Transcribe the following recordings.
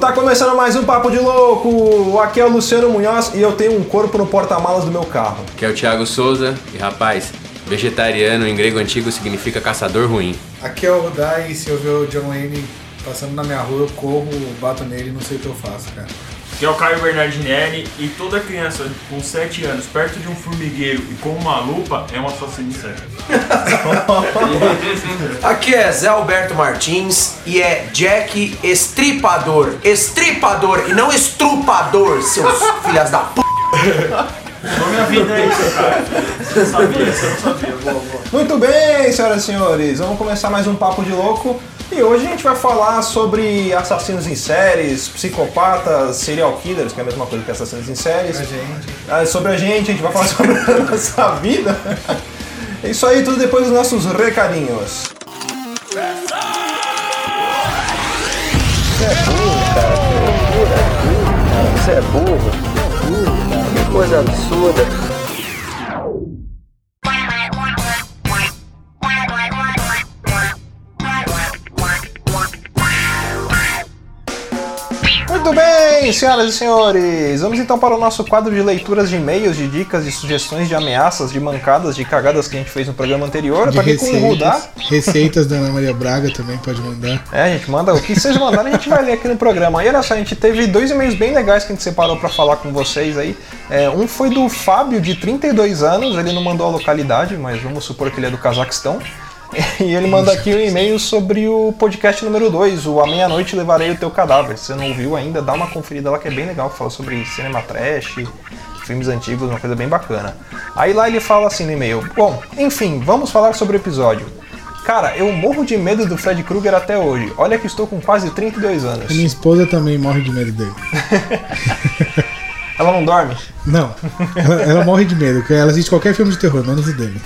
Tá começando mais um Papo de Louco! Aqui é o Luciano Munhoz e eu tenho um corpo no porta-malas do meu carro. Que é o Thiago Souza. E rapaz, vegetariano em grego antigo significa caçador ruim. Aqui é o Rudai e se eu ver o John Wayne passando na minha rua, eu corro, bato nele e não sei o que eu faço, cara. que é o Caio Bernardinelli, e toda criança com 7 anos perto de um formigueiro e com uma lupa é um assassino em série. Aqui é Zé Alberto Martins e é Jack Estripador. Estripador e não estrupador, seus filhas da p. Toda minha vida é isso, cara. Você sabia? Você não sabia. Boa, boa. Muito bem, senhoras e senhores, vamos começar mais um Papo de Louco. E hoje a gente vai falar sobre assassinos em séries, psicopatas, serial killers, que é a mesma coisa que assassinos em séries. Pra gente. Ah, sobre a gente, a gente vai falar sobre a nossa vida. É isso aí, tudo depois dos nossos recadinhos. Você é burro. Que coisa absurda. Muito bem, senhoras e senhores, vamos então para o nosso quadro de leituras de e-mails, de dicas, de sugestões, de ameaças, de mancadas, de cagadas que a gente fez no programa anterior. De aqui com o Rudá. receitas. Receitas da Ana Maria Braga também pode mandar. É, a gente manda o que vocês mandarem, a gente vai ler aqui no programa. E olha só, a gente teve dois e-mails bem legais que a gente separou para falar com vocês aí. É, um foi do Fábio, de 32 anos, ele não mandou a localidade, mas vamos supor que ele é do Cazaquistão. E ele manda aqui um e-mail sobre o podcast número 2, o A Meia-Noite Levarei o Teu Cadáver. Se você não ouviu ainda, dá uma conferida lá que é bem legal, fala sobre cinema trash, filmes antigos, uma coisa bem bacana. Aí lá ele fala assim no e-mail: Bom, enfim, vamos falar sobre o episódio. Cara, eu morro de medo do Fred Krueger até hoje. Olha que estou com quase 32 anos. Minha esposa também morre de medo dele. Ela não dorme? Não, ela, ela morre de medo, ela assiste qualquer filme de terror, menos o dele.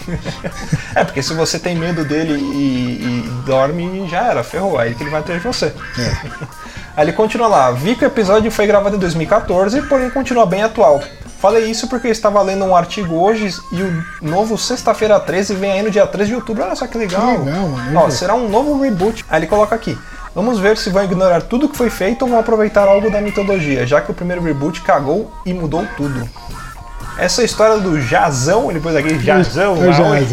É, porque se você tem medo dele e, e dorme, já era, ferrou. Aí que ele vai atrás de você. É. Aí ele continua lá. Vi que o episódio foi gravado em 2014, porém continua bem atual. Falei isso porque eu estava lendo um artigo hoje e o novo Sexta-feira 13 vem aí no dia 3 de outubro. Olha só que legal. Que legal, mano. Ó, será um novo reboot. Aí ele coloca aqui. Vamos ver se vão ignorar tudo que foi feito ou vão aproveitar algo da mitologia, já que o primeiro reboot cagou e mudou tudo. Essa história do Jazão, ele pôs aqui, Jazão,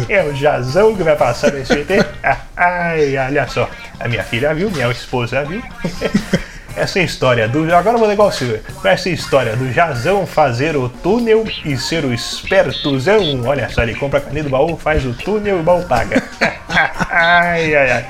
É é o Jazão que vai passar nesse ET. Ah, Ai, olha só, a minha filha viu, minha esposa viu. Essa história do. Agora vou igual o Silver. Essa história do Jazão fazer o túnel e ser o espertozão. Olha só, ele compra a caneta do baú, faz o túnel e o baú paga. ai, ai, ai.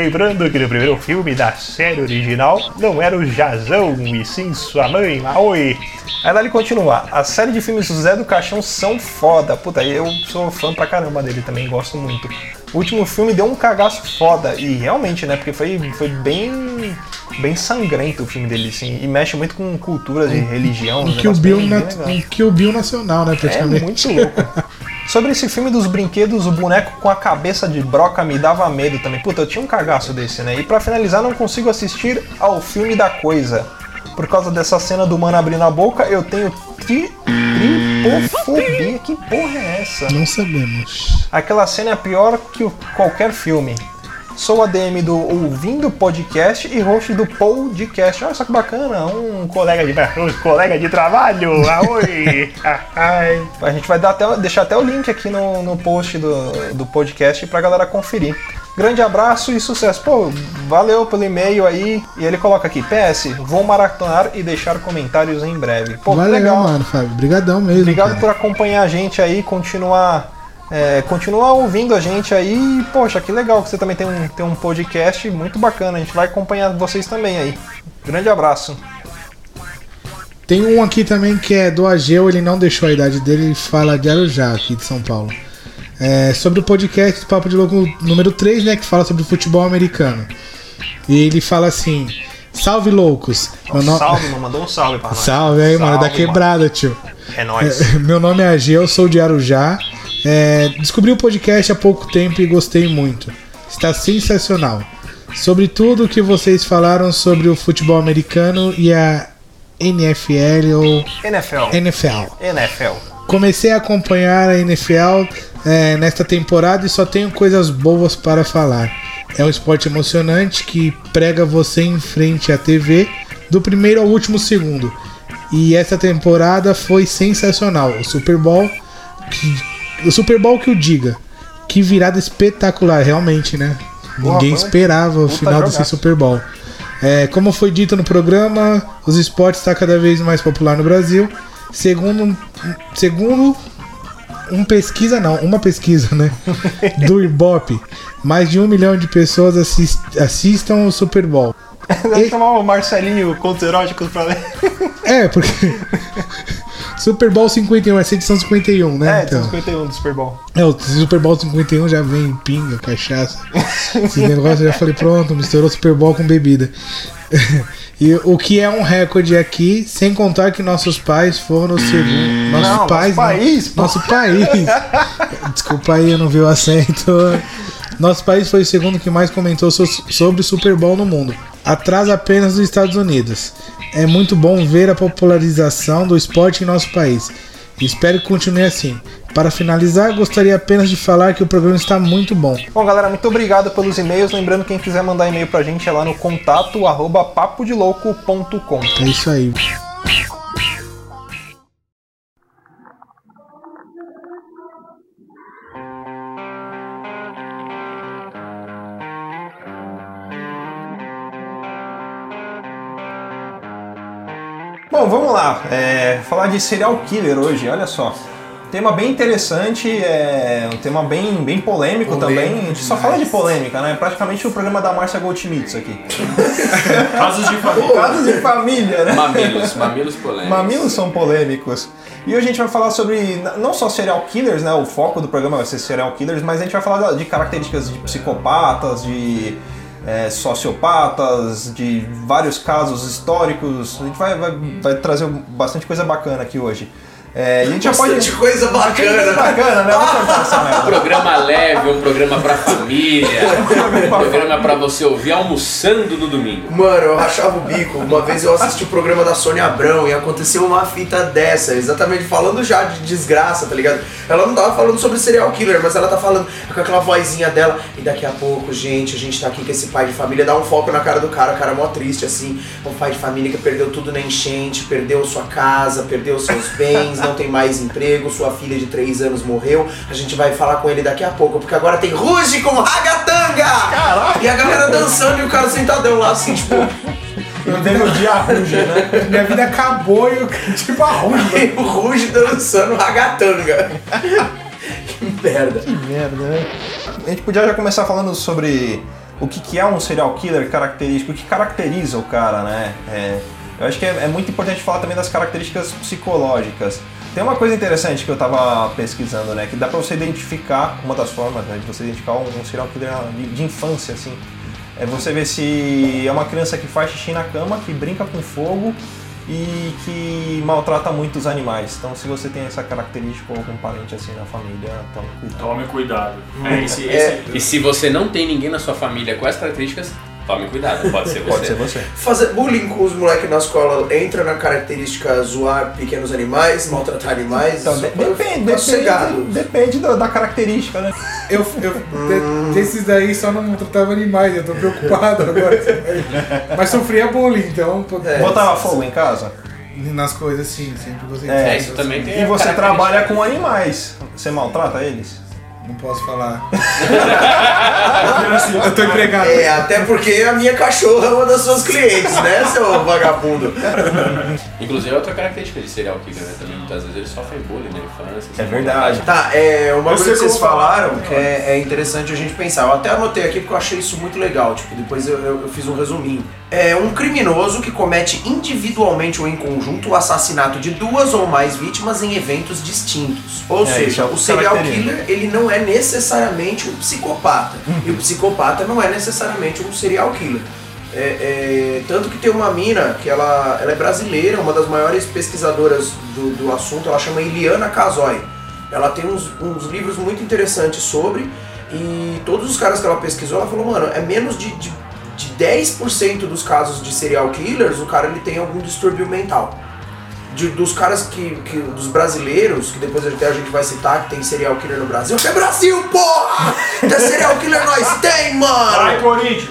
Lembrando que no primeiro filme da série original não era o Jazão, e sim sua mãe, Maoi. Aí ele continua. A série de filmes do Zé do Caixão são foda. Puta, eu sou fã pra caramba dele também, gosto muito. O último filme deu um cagaço foda. E realmente, né? Porque foi, foi bem. bem sangrento o filme dele, assim. E mexe muito com cultura de religião. Um um Kill negócio Bill, bem- na, bem legal. um Kill Bill nacional, né, É praticamente. muito louco. Sobre esse filme dos brinquedos, o boneco com a cabeça de broca me dava medo também. Puta, eu tinha um cagaço desse, né? E pra finalizar, não consigo assistir ao filme da coisa. Por causa dessa cena do mano abrindo a boca, eu tenho tri tripofobia. Que porra é essa? Não sabemos. Aquela cena é pior que qualquer filme. Sou ADM do Ouvindo Podcast e host do Podcast. Olha só que bacana, um colega de, um colega de trabalho. Aoi! A gente vai dar até, deixar até o link aqui no, no post do, do podcast pra galera conferir. Grande abraço e sucesso. Pô, valeu pelo e-mail aí. E ele coloca aqui: PS, vou maratonar e deixar comentários em breve. Pô, Valeu, legal. mano, Fábio. Obrigadão mesmo. Obrigado cara. por acompanhar a gente aí, continuar, é, continuar ouvindo a gente aí. Poxa, que legal que você também tem um, tem um podcast muito bacana. A gente vai acompanhar vocês também aí. Grande abraço. Tem um aqui também que é do Ageu, ele não deixou a idade dele, ele fala de Arujá, aqui de São Paulo. É, sobre o podcast do Papo de Louco número 3, né, que fala sobre futebol americano. E ele fala assim: Salve loucos! Meu no- Salve, mano. Mandou um salve pra nós. Salve aí, mano, da Salve, quebrada, tio. É nóis. É, meu nome é Ageu, sou de Arujá. É, descobri o podcast há pouco tempo e gostei muito. Está sensacional. sobre tudo que vocês falaram sobre o futebol americano e a NFL ou NFL. NFL. NFL. Comecei a acompanhar a NFL é, nesta temporada e só tenho coisas boas para falar. É um esporte emocionante que prega você em frente à TV do primeiro ao último segundo. E essa temporada foi sensacional. O Super Bowl, que, o Super Bowl que o diga. Que virada espetacular, realmente, né? Ninguém foi. esperava o final desse. Super Bowl. É, como foi dito no programa, os esportes está cada vez mais popular no Brasil. Segundo, segundo um pesquisa não, uma pesquisa, né? Do Ibope, mais de um milhão de pessoas assis- assistam o Super Bowl. Deve chamar o Marcelinho Contos Eróticos pra ler. É, porque Super Bowl 51, essa é edição 51, né? É, então. 51 do Super Bowl. É, o Super Bowl 51 já vem pinga, cachaça. Esse negócio eu já falei, pronto, misturou Super Bowl com bebida. E o que é um recorde aqui, sem contar que nossos pais foram o segundo. Nossos Não, pais. nosso país, pô. Nosso país. Desculpa aí, eu não vi o acento. Nosso país foi o segundo que mais comentou so- sobre Super Bowl no mundo, atrás apenas dos Estados Unidos. É muito bom ver a popularização do esporte em nosso país. Espero que continue assim. Para finalizar, gostaria apenas de falar que o programa está muito bom. Bom, galera, muito obrigado pelos e-mails. Lembrando, quem quiser mandar e-mail pra gente é lá no contato arroba papodelouco.com. É isso aí. Bom, vamos lá. É, falar de serial killer hoje, olha só. Tema bem interessante, é um tema bem, bem polêmico, também. A gente só fala de polêmica, né? Praticamente o programa da Márcia Goldschmidt aqui. Casos de família. Casos de família, né? Mamilos, mamilos polêmicos. Mamilos são polêmicos. E hoje a gente vai falar sobre não só serial killers, né? O foco do programa vai ser serial killers, mas a gente vai falar de características de psicopatas, de é, sociopatas, de vários casos históricos. A gente vai, vai, vai trazer bastante coisa bacana aqui hoje. É, e a gente já pode. Bastante coisa coisa bacana. bacana, né? Um programa leve, um programa pra família, um programa pra você ouvir almoçando no domingo. Mano, eu rachava o bico. Uma vez eu assisti o programa da Sônia Abrão e aconteceu uma fita dessa, exatamente falando já de desgraça, tá ligado? Ela não tava falando sobre serial killer, mas ela tá falando com aquela vozinha dela. E daqui a pouco, gente, a gente tá aqui com esse pai de família, dá um foco na cara do cara, o cara mó triste, assim. Um pai de família que perdeu tudo na enchente, perdeu sua casa, perdeu seus bens, não tem mais emprego, sua filha de 3 anos morreu. A gente vai falar com ele daqui a pouco, porque agora tem Ruge com Ragatanga! E a galera dançando e o cara sentadão lá, assim, tipo. Eu devo odiar a Ruge, né? Minha vida acabou e eu tipo arrumo. E o Ruge dançando ragatanga. que merda. merda, né? A gente podia já começar falando sobre o que, que é um serial killer característico, o que caracteriza o cara, né? É, eu acho que é, é muito importante falar também das características psicológicas. Tem uma coisa interessante que eu tava pesquisando, né? Que dá pra você identificar, uma das formas né, de você identificar um, um serial killer de, de infância, assim. É você ver se é uma criança que faz xixi na cama, que brinca com fogo e que maltrata muito os animais. Então, se você tem essa característica ou algum parente assim na família, tome cuidado. Tome cuidado. É, esse, esse, E se você não tem ninguém na sua família com essas características, tome cuidado, pode ser você. Pode ser você. Fazer bullying com os moleques na escola entra na característica zoar pequenos animais, maltratar animais. Então, de- depende, depende, depende da, da característica, né? Eu, eu de- desses daí só não tratava animais, eu tô preocupado agora. Mas sofria bullying, então. É. Botava fogo em casa. Nas coisas, sim, sempre gostei É, É, isso também tem. E você trabalha com animais. Você maltrata eles? Não posso falar. eu tô empregado. É, até porque a minha cachorra é uma das suas clientes, né, seu vagabundo? Inclusive é outra característica de serial killer, né? Também muitas vezes eles sofrem bullying na infância. É assim, verdade. Tá, é, uma Eu coisa que vocês falaram que é, é interessante a gente pensar. Eu até anotei aqui porque eu achei isso muito legal. Tipo, depois eu, eu- eu fiz um resuminho. É um criminoso que comete individualmente ou em conjunto o assassinato de duas ou mais vítimas em eventos distintos. Ou É, seja, é o serial killer ele não é necessariamente um psicopata. E o psicopata não é necessariamente um serial killer. É, é, tanto que tem uma mina que ela, ela é brasileira, uma das maiores pesquisadoras do, do assunto, ela chama Eliana Casoy. Ela tem uns, uns livros muito interessantes sobre, e todos os caras que ela pesquisou, ela falou, mano, é menos de, de 10% dos casos de serial killers, o cara ele tem algum distúrbio mental. De- dos caras que, que- dos brasileiros, que depois até a gente vai citar que tem serial killer no Brasil. É Brasil, porra! Tem serial killer nós tem, mano! Vai, Corinthians!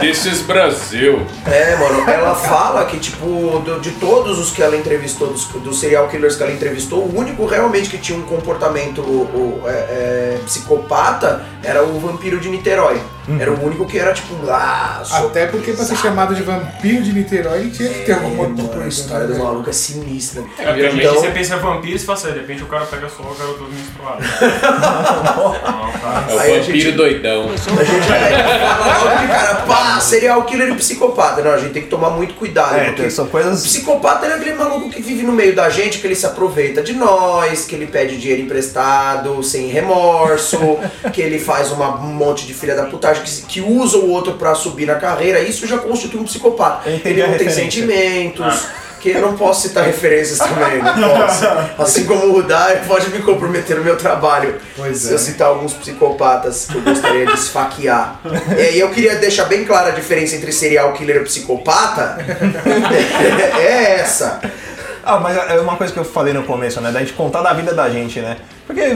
This is Brasil. É, mano, ela fala que, tipo, do- de todos os que ela entrevistou, dos, dos serial killers que ela entrevistou, o único realmente que tinha um comportamento o- é, é, psicopata era o vampiro de Niterói. Era o único que era, tipo, ah, sou Até porque pra ser chamado de vampiro de Niterói tinha que ter alguma outra Mano, a coisa. história do né? maluco é sinistra. É, Geralmente você então- pensa vampiro e você fala assim, de repente o cara pega só o garoto menstruado. É o Aí vampiro gente- doidão. A gente é, fala logo de cara, pá, serial killer e psicopata. Não, a gente tem que tomar muito cuidado. É, porque são O coisas. psicopata ele é aquele maluco que vive no meio da gente, que ele se aproveita de nós, que ele pede dinheiro emprestado sem remorso, que ele faz uma, um monte de filha da que, que usa o outro pra subir na carreira. Isso já constitui um psicopata. Ele a não tem referência. sentimentos. Que eu não posso citar referências também, não posso. Assim como o Rudai pode me comprometer no meu trabalho. Pois se é. eu citar alguns psicopatas que eu gostaria de esfaquear. E aí eu queria deixar bem clara a diferença entre serial killer e psicopata. é essa. Ah, mas é uma coisa que eu falei no começo, né? Da gente contar da vida da gente, né? Porque,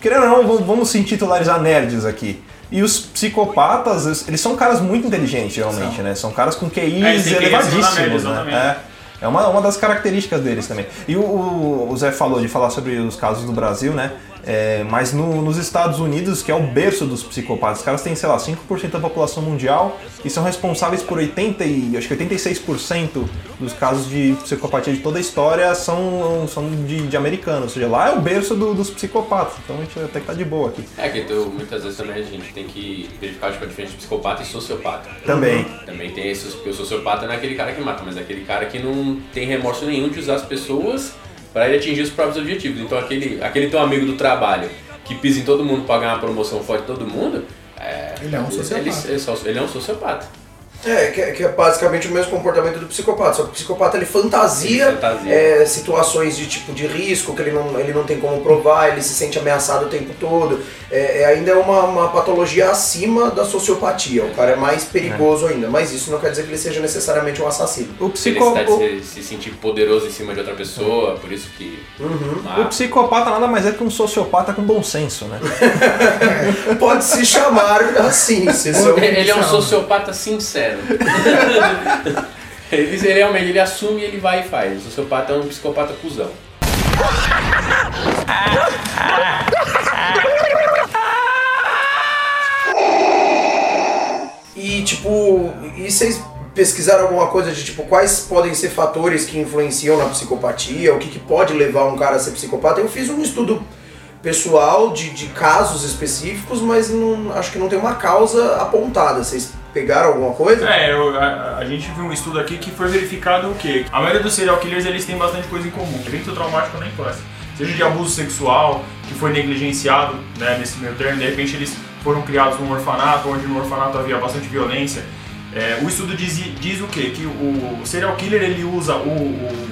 querendo ou não, vamos- vamos se intitularizar nerds aqui. E os psicopatas, eles são caras muito inteligentes, realmente, né? São caras com É, QIs da média, elevadíssimos, né? É. É uma, uma das características deles também. E o- o Zé falou de falar sobre os casos do Brasil, né? É, mas no- nos Estados Unidos, que é o berço dos psicopatas, os caras têm, sei lá, 5% da população mundial e são responsáveis por 80 e, acho que 86% dos casos de psicopatia de toda a história são, são de, de americanos. Ou seja, lá é o berço do- dos psicopatas. Então a gente até que tá de boa aqui. É que tu, muitas vezes também a gente tem que verificar tipo, a diferença de psicopata e sociopata. Também. Também tem esses, porque o sociopata não é aquele cara que mata, mas é aquele cara que não tem remorso nenhum de usar as pessoas para ele atingir os próprios objetivos. Então aquele, aquele teu amigo do trabalho que pisa em todo mundo para ganhar uma promoção forte de todo mundo, é, Ele é um sociopata. Ele, ele só- ele é um sociopata. É, que, é- que é basicamente o mesmo comportamento do psicopata. Só que o psicopata ele fantasia, Ele fantasia. é, situações de tipo de risco que ele não, ele não tem como provar, ele se sente ameaçado o tempo todo. É, é, ainda é uma, uma patologia acima da sociopatia. O cara é mais perigoso ainda. Mas isso não quer dizer que ele seja necessariamente um assassino. O, Ele psico, necessita o, de se, se sentir poderoso em cima de outra pessoa, por isso que. Uhum. Ah, o psicopata nada mais é que um sociopata com bom senso, né? Pode se chamar assim. Se. Ele ele é um sociopata sincero. ele, ele realmente ele assume e ele vai e faz. O sociopata é um psicopata cuzão. E tipo, e vocês pesquisaram alguma coisa de tipo quais podem ser fatores que influenciam na psicopatia, o que, que pode levar um cara a ser psicopata? Eu fiz um estudo pessoal de, de casos específicos, mas não, acho que não tem uma causa apontada. Vocês pegaram alguma coisa? É, eu- a, a gente viu um estudo aqui que foi verificado o quê? A maioria dos serial killers eles têm bastante coisa em comum. Evento traumático na infância. Seja de abuso sexual, que foi negligenciado né, nesse meio termo, de repente eles foram criados num orfanato, onde no orfanato havia bastante violência. É, o estudo diz, diz o quê? Que o, serial killer ele usa o, o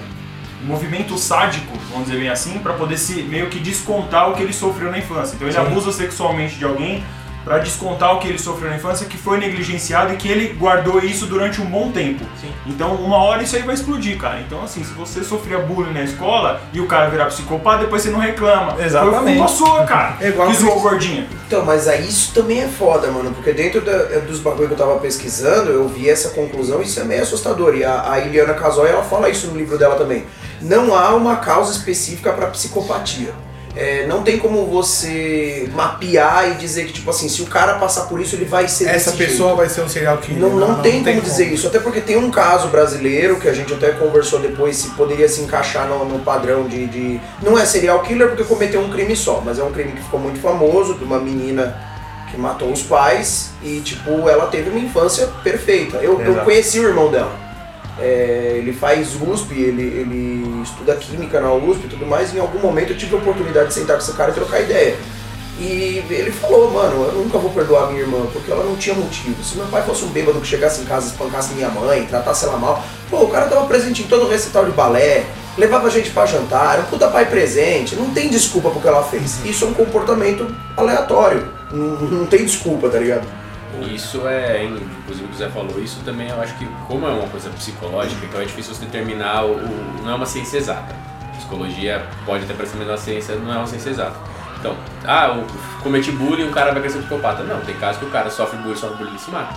movimento sádico, vamos dizer bem assim, para poder se meio que descontar o que ele sofreu na infância. Então ele abusa sexualmente de alguém para descontar o que ele sofreu na infância, que foi negligenciado e que ele guardou isso durante um bom tempo. Então uma hora isso aí vai explodir, cara. Então assim, se você sofria bullying na escola e o cara virar psicopata, depois você não reclama. Exatamente. Foi culpa sua, cara. É igual que zoou gordinha. Então, mas aí isso também é foda, mano, porque dentro da- é, dos bagulho que eu tava pesquisando, eu vi essa conclusão, isso é meio assustador. E a, a Eliana Casoy, ela fala isso no livro dela também. Não há uma causa específica pra psicopatia. É, não tem como você mapear e dizer que, tipo assim, se o cara passar por isso, ele vai ser Essa pessoa jeito. vai ser um serial killer. Não, não, tem como dizer isso, até porque tem um caso brasileiro que a gente até conversou depois se poderia se encaixar no, no padrão de, de- Não é serial killer porque cometeu um crime só, mas é um crime que ficou muito famoso, de uma menina que matou os pais e, tipo, ela teve uma infância perfeita. Eu, eu conheci o irmão dela. É, ele faz USP, ele, ele estuda química na USP e tudo mais. E em algum momento eu tive a oportunidade de sentar com esse cara e trocar ideia. E ele falou, mano, eu nunca vou perdoar minha irmã, porque ela não tinha motivo. Se meu pai fosse um bêbado que chegasse em casa, espancasse minha mãe, tratasse ela mal, pô, o cara tava presente em todo o recital de balé, levava a gente pra jantar, era um puta pai presente, não tem desculpa pro que ela fez. Isso é um comportamento aleatório, não, não tem desculpa, tá ligado? Isso é, inclusive o o Zé falou, isso também eu acho que, como é uma coisa psicológica, então é difícil você determinar, o, o- não é uma ciência exata. Psicologia pode até parecer uma ciência, não é uma ciência exata. Então, ah, eu cometi bullying, o cara vai crescer psicopata. Não, tem casos que o cara sofre bullying, sofre bullying e se mata.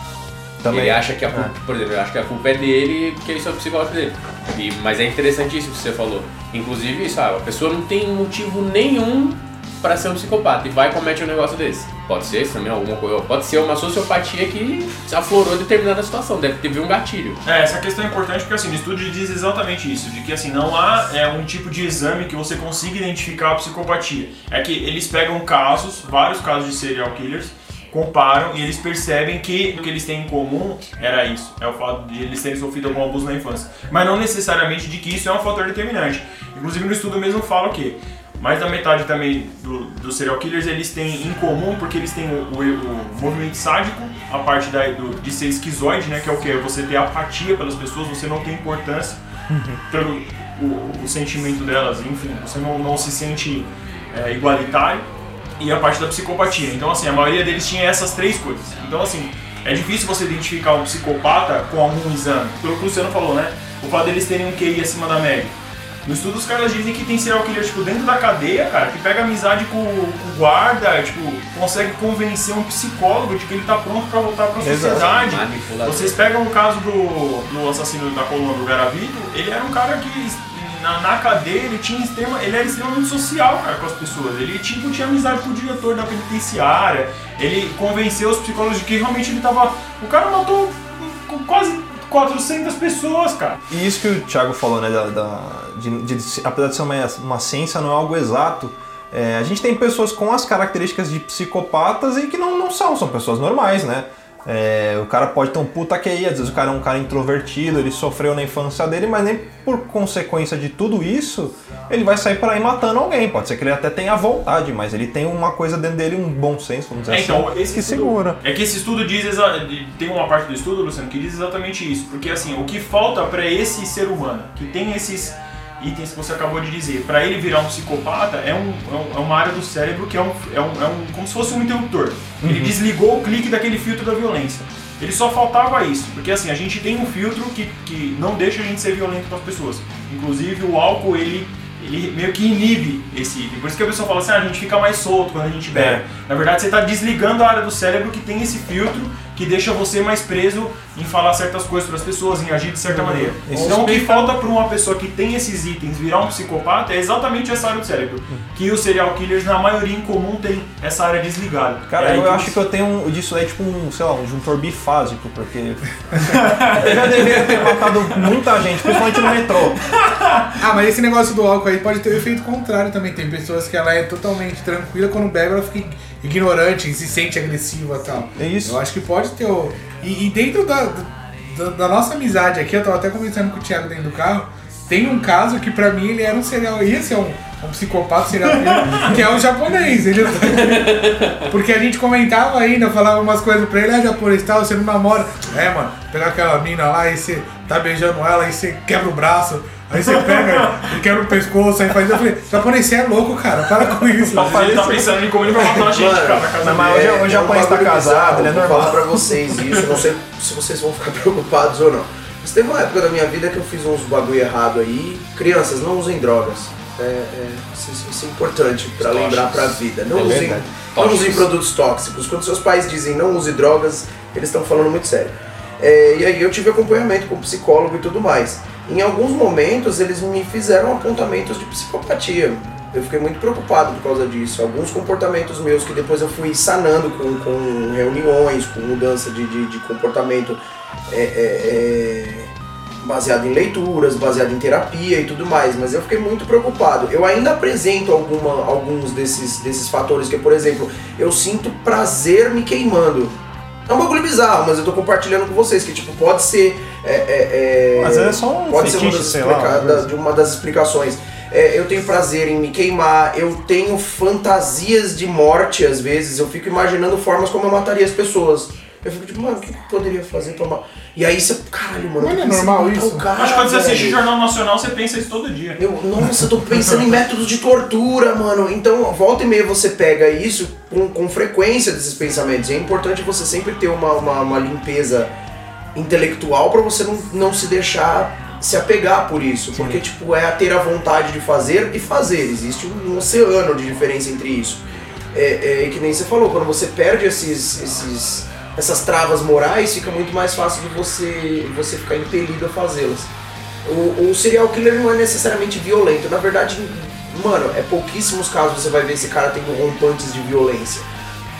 Também. Ele acha que a culpa, por exemplo, ele acha que a culpa é dele porque isso é o psicológico dele. E, mas é interessante isso que você falou. Inclusive, isso, ah, a pessoa não tem motivo nenhum para ser um psicopata e vai e comete um negócio desse. Pode ser isso também alguma coisa, pode ser uma sociopatia que aflorou determinada situação, deve ter um gatilho. É, essa questão é importante porque assim, o estudo diz exatamente isso, de que assim, não há é, um tipo de exame que você consiga identificar a psicopatia. É que eles pegam casos, vários casos de serial killers, comparam e eles percebem que o que eles têm em comum era isso, é o fato de eles terem sofrido algum abuso na infância. Mas não necessariamente de que isso é um fator determinante. Inclusive no estudo mesmo fala que mais da metade também do- dos serial killers eles têm em comum porque eles têm o, o- o movimento sádico, a parte da, do- de ser esquizoide, né, que é o que? Você ter apatia pelas pessoas, você não tem importância pelo o, o sentimento delas, enfim, você não, não se sente é, igualitário e a parte da psicopatia. Então, assim, a maioria deles tinha essas três coisas. Então, assim, é difícil você identificar um psicopata com algum exame. Pelo que o Luciano falou, né? O fato deles terem um QI acima da média. No estudo, os caras dizem que tem serial killer, tipo, dentro da cadeia, cara, que pega amizade com, com o guarda, tipo, consegue convencer um psicólogo de que ele tá pronto pra voltar pra sociedade. Vocês pegam o caso do, do assassino da coluna do Garavito, ele era um cara que na, na cadeia ele tinha extrema, ele era extremamente social, cara, com as pessoas. Ele tipo tinha amizade com o diretor da penitenciária. Ele convenceu os psicólogos de que realmente ele tava, o cara matou com quase 400 pessoas, cara. E isso que o Thiago falou, né, da, da- de, de- apesar de ser uma, uma ciência, não é algo exato. É, a gente tem pessoas com as características de psicopatas e que não, não são, são pessoas normais, né? É, o cara pode ter um puta QI, às vezes o cara é um cara introvertido, ele sofreu na infância dele, mas nem por consequência de tudo isso, ele vai sair por aí matando alguém. Pode ser que ele até tenha vontade, mas ele tem uma coisa dentro dele, um bom senso, vamos dizer É, então, assim, esse que estudo- segura. É que esse estudo diz tem uma parte do estudo, Luciano, que diz exatamente isso, porque assim, o que falta para esse ser humano que tem esses itens que você acabou de dizer, para ele virar um psicopata é, um, é um- é uma área do cérebro que é um, é um, é um como se fosse um interruptor. Ele desligou o clique daquele filtro da violência. Ele só faltava isso, porque assim, a gente tem um filtro que, que não deixa a gente ser violento com as pessoas. Inclusive o álcool, ele, ele meio que inibe esse item. Por isso que a pessoa fala assim, ah, a gente fica mais solto quando a gente bebe. É. Na verdade, você está desligando a área do cérebro que tem esse filtro que deixa você mais preso em falar certas coisas para as pessoas, em agir de certa maneira. Isso Então, o que falta para uma pessoa que tem esses itens virar um psicopata é exatamente essa área do cérebro. Que os serial killers, na maioria em comum, tem essa área desligada. Cara, É eu que acho que eu tenho um, disso aí, tipo um, sei lá, um juntor bifásico, porque eu já deveria ter matado muita gente, principalmente no metrô. Ah, mas esse negócio do álcool aí pode ter o efeito contrário também. Tem pessoas que ela é totalmente tranquila, quando bebe ela fica ignorante, se sente agressiva e tal. É isso. Eu acho que pode ter o. E, e dentro da, da, da nossa amizade aqui, eu tava até conversando com o Thiago dentro do carro, tem um caso que pra mim ele era um serial. ia ser um, um psicopata serial killer, que é o japonês. Ele, porque a gente comentava ainda, falava umas coisas pra ele, ah, japonês tal, você não namora. É, mano, pegar aquela mina lá e você tá beijando ela, aí você quebra o braço. Aí você pega e quebra o pescoço, aí faz. Eu falei, japonês, você é louco, cara, para com isso. Mas ele tá pensando em como ele vai matar a gente, cara, na casa mas hoje- hoje é o japonês tá bagulho casado, bizarro, ele é vou falar pra vocês isso, não sei se vocês vão ficar preocupados ou não. Mas teve uma época da minha vida que eu fiz uns bagulho errado aí. Crianças, não usem drogas. É, é, isso, isso é importante pra Tóxicos. lembrar pra vida. Não É usem, não usem produtos tóxicos. Quando seus pais dizem não use drogas, eles estão falando muito sério. É, e aí eu tive acompanhamento com psicólogo e tudo mais. Em alguns momentos eles me fizeram apontamentos de psicopatia. Eu fiquei muito preocupado por causa disso. Alguns comportamentos meus que depois eu fui sanando com, com reuniões, com mudança de, de, de comportamento é, é, é, baseado em leituras, baseado em terapia e tudo mais. Mas eu fiquei muito preocupado. Eu ainda apresento alguma, alguns desses, desses fatores, que por exemplo, eu sinto prazer me queimando. É um bagulho bizarro, mas eu tô compartilhando com vocês, que tipo, pode ser. é, é, é, Às vezes é só um pode ser uma fetiche, das, lá, da- uma das explicações. É, eu tenho prazer em me queimar, eu tenho fantasias de morte às vezes, eu fico imaginando formas como eu mataria as pessoas. Eu fico tipo, mano, o que poderia fazer pra mal? E aí você, caralho, mano, Mas é normal isso? cara, Acho que quando você assiste velho. Jornal Nacional, você pensa isso todo dia. Eu, nossa, eu tô pensando em métodos de tortura, mano. Então, volta e meia você pega isso com, com frequência desses pensamentos. E é importante você sempre ter uma, uma, uma limpeza intelectual pra você não, não se deixar se apegar por isso. Porque, tipo, é a ter a vontade de fazer e fazer. Existe um, oceano de diferença entre isso. É, é que nem você falou, quando você perde esses, esses, essas travas morais, fica muito mais fácil de você, você ficar impelido a fazê-las. O, o serial killer não é necessariamente violento. Na verdade, mano, é pouquíssimos casos você vai ver esse cara tendo rompantes de violência.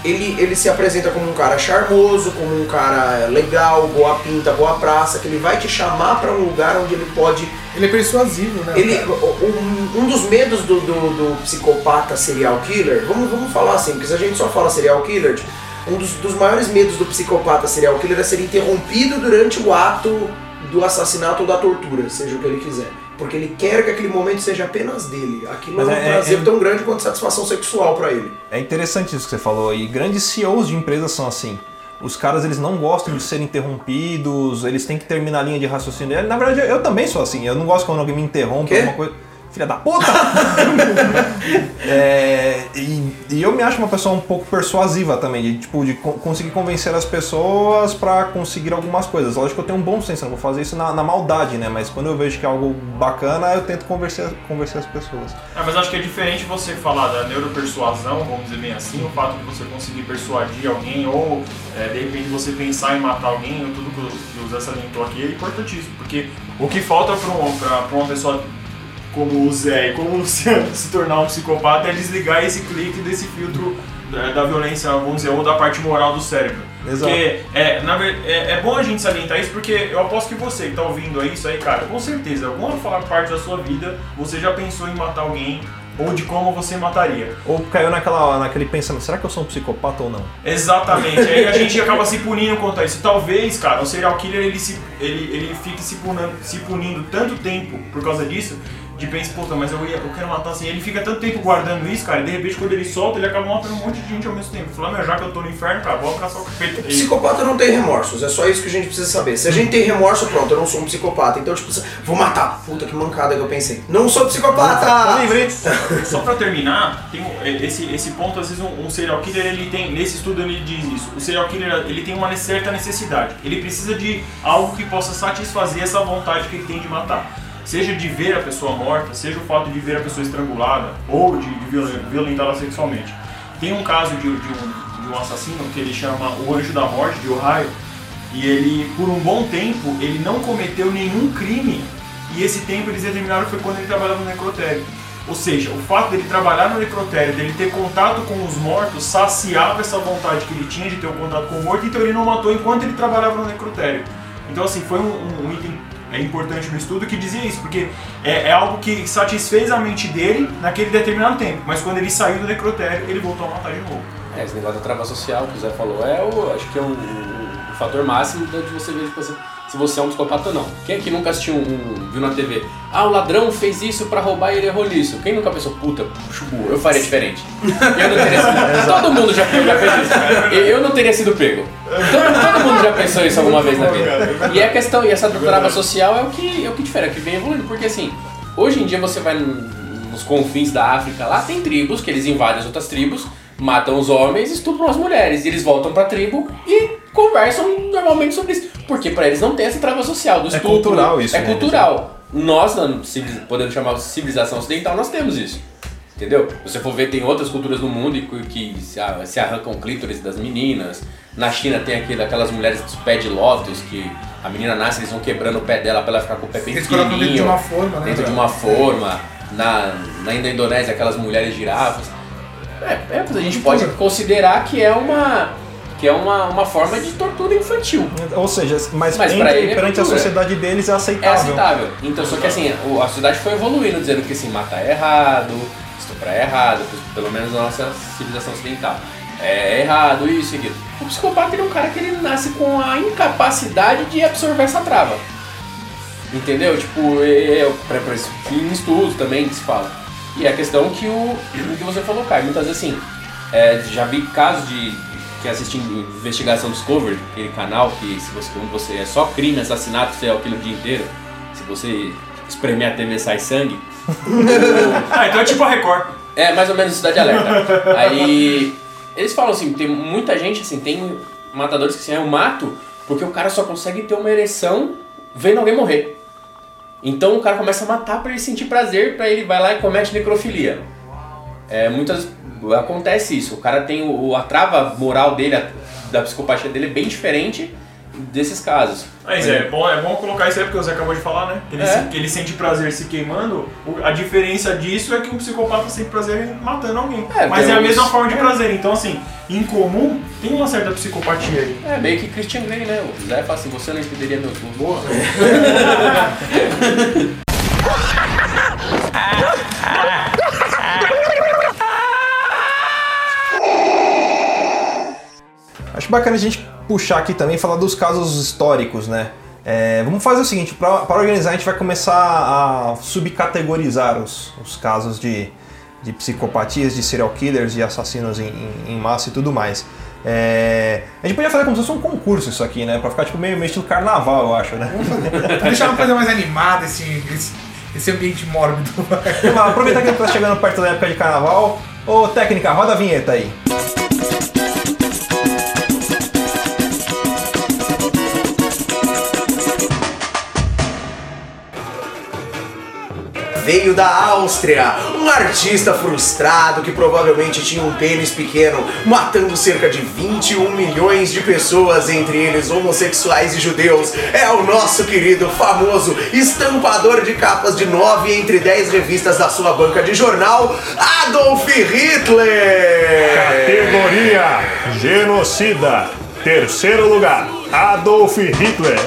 Ele, ele se apresenta como um cara charmoso, como um cara legal, boa pinta, boa praça, que ele vai te chamar pra um lugar onde ele pode Ele é persuasivo, né? ele, um, um dos medos do, do, do psicopata serial killer, vamos, vamos falar assim, porque se a gente só fala serial killer, tipo, um dos, dos maiores medos do psicopata serial killer é ser interrompido durante o ato do assassinato ou da tortura, seja o que ele quiser. Porque ele quer que aquele momento seja apenas dele. Aquilo Mas é um é- prazer é- tão grande quanto satisfação sexual pra ele. É interessante isso que você falou. E grandes CEOs de empresas são assim. Os caras eles não gostam de serem interrompidos, eles têm que terminar a linha de raciocínio. Na verdade, eu também sou assim. Eu não gosto quando alguém me interrompe alguma coisa. Filha da puta! É, e, e eu me acho uma pessoa um pouco persuasiva também, de, tipo, de co- conseguir convencer as pessoas pra conseguir algumas coisas. Lógico que eu tenho um bom senso, não vou fazer isso na, na maldade, né? Mas quando eu vejo que é algo bacana, eu tento convencer, convencer as pessoas. Ah, mas acho que é diferente você falar da neuropersuasão, vamos dizer bem assim, o fato de você conseguir persuadir alguém ou é, de repente você pensar em matar alguém, ou tudo que o- Zé salientou aqui é importantíssimo, porque o que falta para um, uma pessoa como o Zé e como o Luciano se tornar um psicopata é desligar esse clique desse filtro da, da violência, vamos dizer, ou da parte moral do cérebro. Exato. Porque é, na é, é bom a gente salientar isso, porque eu aposto que você que tá ouvindo aí isso aí, cara, com certeza, alguma parte da sua vida, você já pensou em matar alguém, ou de como você mataria. Ou caiu naquela, naquele pensamento, será que eu sou um psicopata ou não? Exatamente. Aí a gente acaba se punindo contra isso. Talvez, cara, o serial killer ele, se, ele, ele fique se punindo, se punindo tanto tempo por causa disso, de pensar, puta, mas eu, ia, eu quero matar assim. Ele fica tanto tempo guardando isso, cara, e de repente quando ele solta, ele acaba matando um monte de gente ao mesmo tempo. Fala, meu, já que eu tô no inferno, cara, vou abraçar o capeta. E- Psicopata não tem remorsos, é só isso que a gente precisa saber. Se a gente tem remorso, pronto, eu não sou um psicopata. Então, tipo, vou matar. Puta que mancada que eu pensei. Não sou psicopata! Só pra terminar, tem um- esse, esse ponto, às vezes um, um serial killer, ele tem, nesse estudo ele diz isso, o serial killer ele tem uma certa necessidade, ele precisa de algo que possa satisfazer essa vontade que ele tem de matar. Seja de ver a pessoa morta, seja o fato de ver a pessoa estrangulada, ou de, de violen- violentá-la sexualmente. Tem um caso de, de um, de um assassino que ele chama o Anjo da Morte, de Ohio, e ele, por um bom tempo, ele não cometeu nenhum crime. E esse tempo eles determinaram foi quando ele trabalhava no necrotério. Ou seja, o fato dele trabalhar no necrotério, dele ter contato com os mortos, saciava essa vontade que ele tinha de ter o contato com o morto, então ele não matou enquanto ele trabalhava no necrotério. Então, assim, foi um, um- um item é, importante no estudo que dizia isso, porque é, é algo que satisfez a mente dele naquele determinado tempo, mas quando ele saiu do necrotério, ele voltou a matar de novo. É, esse negócio da trava social que o Zé falou é o, acho que é um, fator máximo de você ver tipo, assim, se você é um psicopata ou não. Quem aqui nunca assistiu um, um- viu na TV? Ah, o ladrão fez isso pra roubar e ele errou nisso. Quem nunca pensou, puta, burro, eu faria diferente. Eu não teria sido. Todo mundo já, já fez isso. Eu- não teria sido pego. Todo, todo mundo já pensou isso alguma vez na vida. E a questão, e essa trava social é o que, é o que difere, é o que vem evoluindo. Porque assim, hoje em dia você vai nos confins da África, lá tem tribos que eles invadem as outras tribos, matam os homens, estupram as mulheres. E eles voltam pra tribo e conversam normalmente sobre isso. Porque pra eles não tem essa trava social do É estupro. cultural isso, É né? cultural. Nós, podendo chamar de civilização ocidental, nós temos isso. Entendeu? Se você for ver, tem outras culturas no mundo e que- que se, arrancam clítoris das meninas. Na China tem aquele, aquelas mulheres dos pés de lótus que a menina nasce, eles vão quebrando o pé dela pra ela ficar com o pé bem Eles colocam dentro de pequenininho. uma forma, né? Dentro de uma forma. Na, na Indonésia, aquelas mulheres girafas. É, é, a gente pode considerar que é uma que é uma, uma forma de tortura infantil. Ou seja, mas, Mas entre- ele é perante a cultura. sociedade deles é É aceitável. aceitável. Então, só que assim, a sociedade foi evoluindo, dizendo que assim, matar é errado, estuprar é errado, pelo menos na nossa civilização ocidental. É errado, isso e aquilo. O psicopata é um cara que ele nasce com a incapacidade de absorver essa trava. Entendeu? Tipo, é, é, pra isso, em estudos também que se fala. E é a questão que o que você falou, Caio, muitas vezes assim, é, já vi casos de quem assiste Investigação Discovery, aquele canal que se você, quando você é só crime, assassinato, você é aquilo o dia inteiro. Se você espremer a TV sai sangue. Ah, então é tipo a Record. É, mais ou menos Cidade Alerta. Aí eles falam assim, tem muita gente assim, tem matadores que assim, eu mato porque o cara só consegue ter uma ereção vendo alguém morrer. Então o cara começa a matar pra ele sentir prazer, pra ele vai lá e comete necrofilia. É, muitas acontece isso. O cara tem o, a trava moral dele, a- da psicopatia dele é bem diferente desses casos. Mas é bom, é bom colocar isso aí porque você acabou de falar, né? Que ele, É. se- que ele sente prazer se queimando. A diferença disso é que um psicopata sente prazer matando alguém. É, Mas é a mesma forma de prazer. Então, assim, em comum, tem uma certa psicopatia aí. É meio que Christian Grey, né? O Zé fala assim, você não entenderia meus gostos. Acho bacana a gente puxar aqui também e falar dos casos históricos, né? É, vamos fazer o seguinte, para organizar a gente vai começar a subcategorizar os, os casos de, de psicopatias, de serial killers, de assassinos em, em- em massa e tudo mais. É, a gente podia fazer como se fosse um concurso isso aqui, né? Pra ficar tipo meio, meio estilo carnaval, eu acho, né? Deixar uma coisa mais animada, esse, esse, esse ambiente mórbido. Mas aproveitar que a gente tá chegando perto da época de carnaval. Ô técnica, roda a vinheta aí. Veio da Áustria, um artista frustrado que provavelmente tinha um pênis pequeno, matando cerca de 21 milhões de pessoas, entre eles homossexuais e judeus. É o nosso querido, famoso estampador de capas de 9 entre 10 revistas da sua banca de jornal, Adolf Hitler! Categoria Genocida. Terceiro lugar, Adolf Hitler.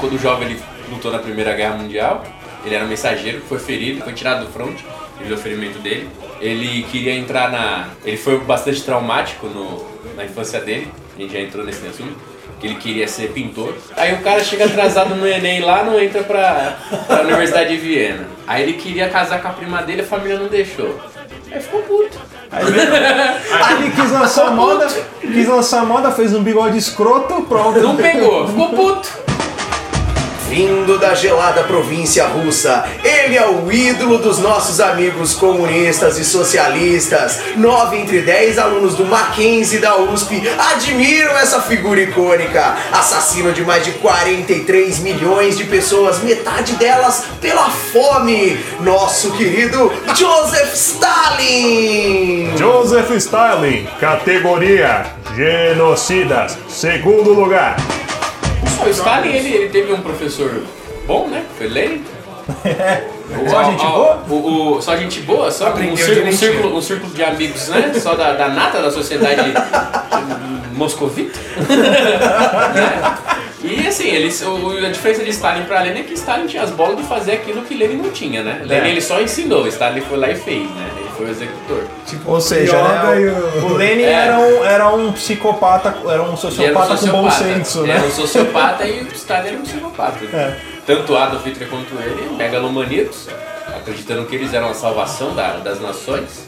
Quando o jovem ele lutou na Primeira Guerra Mundial, ele era um mensageiro, foi ferido, foi tirado do front, devido ao ferimento dele. Ele queria entrar na. Ele foi bastante traumático no, na infância dele, a gente já entrou nesse assunto, que ele queria ser pintor. Aí o cara chega atrasado no Enem lá, não entra pra, pra Universidade de Viena. Aí ele queria casar com a prima dele, a família não deixou. Aí ficou puto. Aí ele quis lançar moda, quis lançar moda, fez um bigode escroto, pronto. Não pegou, ficou puto. Vindo da gelada província russa, ele é o ídolo dos nossos amigos comunistas e socialistas. Nove entre dez alunos do Mackenzie da USP admiram essa figura icônica. Assassino de mais de 43 milhões de pessoas, metade delas pela fome. Nosso querido Joseph Stalin! Joseph Stalin. Categoria Genocidas. Segundo lugar. O Stalin, ele, ele teve um professor bom, né? Foi Lenin. Só gente boa? O, o- só gente boa, só um, círculo, um, círculo, um círculo de amigos, né? Só da, da nata da sociedade moscovita. né? E assim, eles, o- a diferença de Stalin pra Lenin é que Stalin tinha as bolas de fazer aquilo que Lenin não tinha, né? Lenin ele só ensinou, Stalin foi lá e fez, né? Foi o executor. tipo, Ou seja, né, o, o- Lenin É. era, um, era um psicopata, era um Ele era um sociopata com bom senso, Ele era né? um sociopata e o Stalin era um psicopata. Tanto Adolf Hitler quanto ele, megalomaníacos, acreditando que eles eram a salvação da- das nações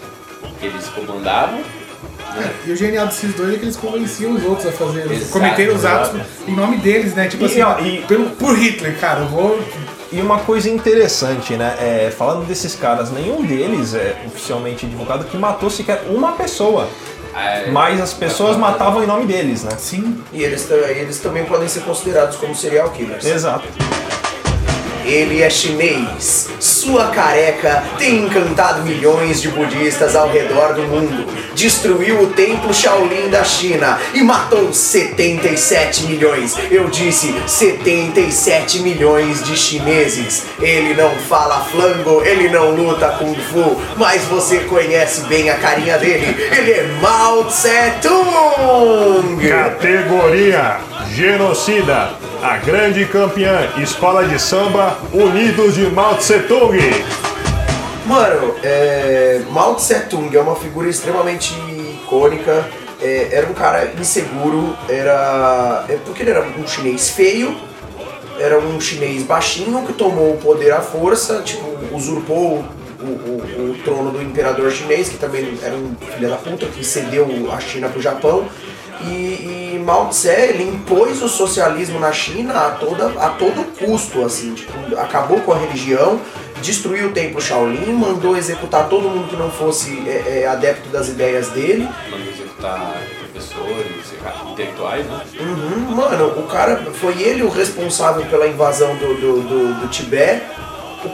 que eles comandavam. E o genial desses dois é que eles convenciam os outros a fazer, cometer os atos em nome deles, né? Tipo E, assim, ó, e- pelo, por Hitler, cara, eu vou. E uma coisa interessante, né? É, falando desses caras, nenhum deles é oficialmente divulgado que matou sequer uma pessoa. É, Mas as pessoas matavam em nome deles, né? Sim. E eles, eles também podem ser considerados como serial killers. Exato. Ele é chinês. Sua careca tem encantado milhões de budistas ao redor do mundo. Destruiu o templo Shaolin da China e matou 77 milhões. Eu disse 77 milhões de chineses. Ele não fala flango, ele não luta kung fu, mas você conhece bem a carinha dele. Ele é Mao Tse Tung. Categoria Genocida. A grande campeã Escola de Samba Unidos de Mao Tse Tung. Mano, é, Mao Tse Tung é uma figura extremamente icônica. É, era um cara inseguro, era. É porque ele era um chinês feio, era um chinês baixinho que tomou o poder à força, tipo, usurpou o, o- o trono do imperador chinês, que também era um filho da puta, que cedeu a China pro Japão. E, e Mao Tse, ele impôs o socialismo na China a, toda, a todo custo, assim, tipo, acabou com a religião, destruiu o templo Shaolin, mandou executar todo mundo que não fosse é, é, adepto das ideias dele. Mandou executar professores, intelectuais, né? Uhum, mano, o cara, foi ele o responsável pela invasão do, do, do, do Tibete.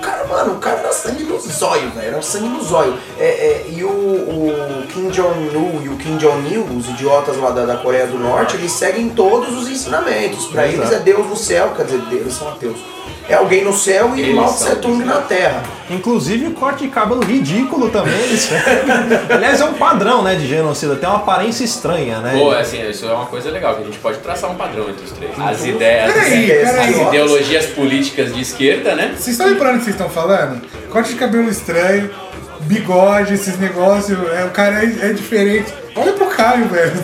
O cara, mano, o cara era sangue no zóio, velho. Era sangue no zóio. É, é, e o, o Kim Jong-un e o Kim Jong-il, os idiotas lá da, da Coreia do Norte, eles seguem todos os ensinamentos. Pra Exato. eles é Deus no céu, quer dizer, eles são ateus. É alguém no céu e Eles Mao Tse Tung na terra. Inclusive o corte de cabelo ridículo também. Eles... Aliás, é um padrão, né, de genocida. Tem uma aparência estranha, né? Pô, assim, isso é uma coisa legal, que a gente pode traçar um padrão entre os três. As ideias, Peraí, ideias peraí. as ideologias políticas de esquerda, né? Vocês estão lembrando o que vocês estão falando? Corte de cabelo estranho, bigode, esses negócios. É, o cara é, é diferente. Olha pro Caio, velho.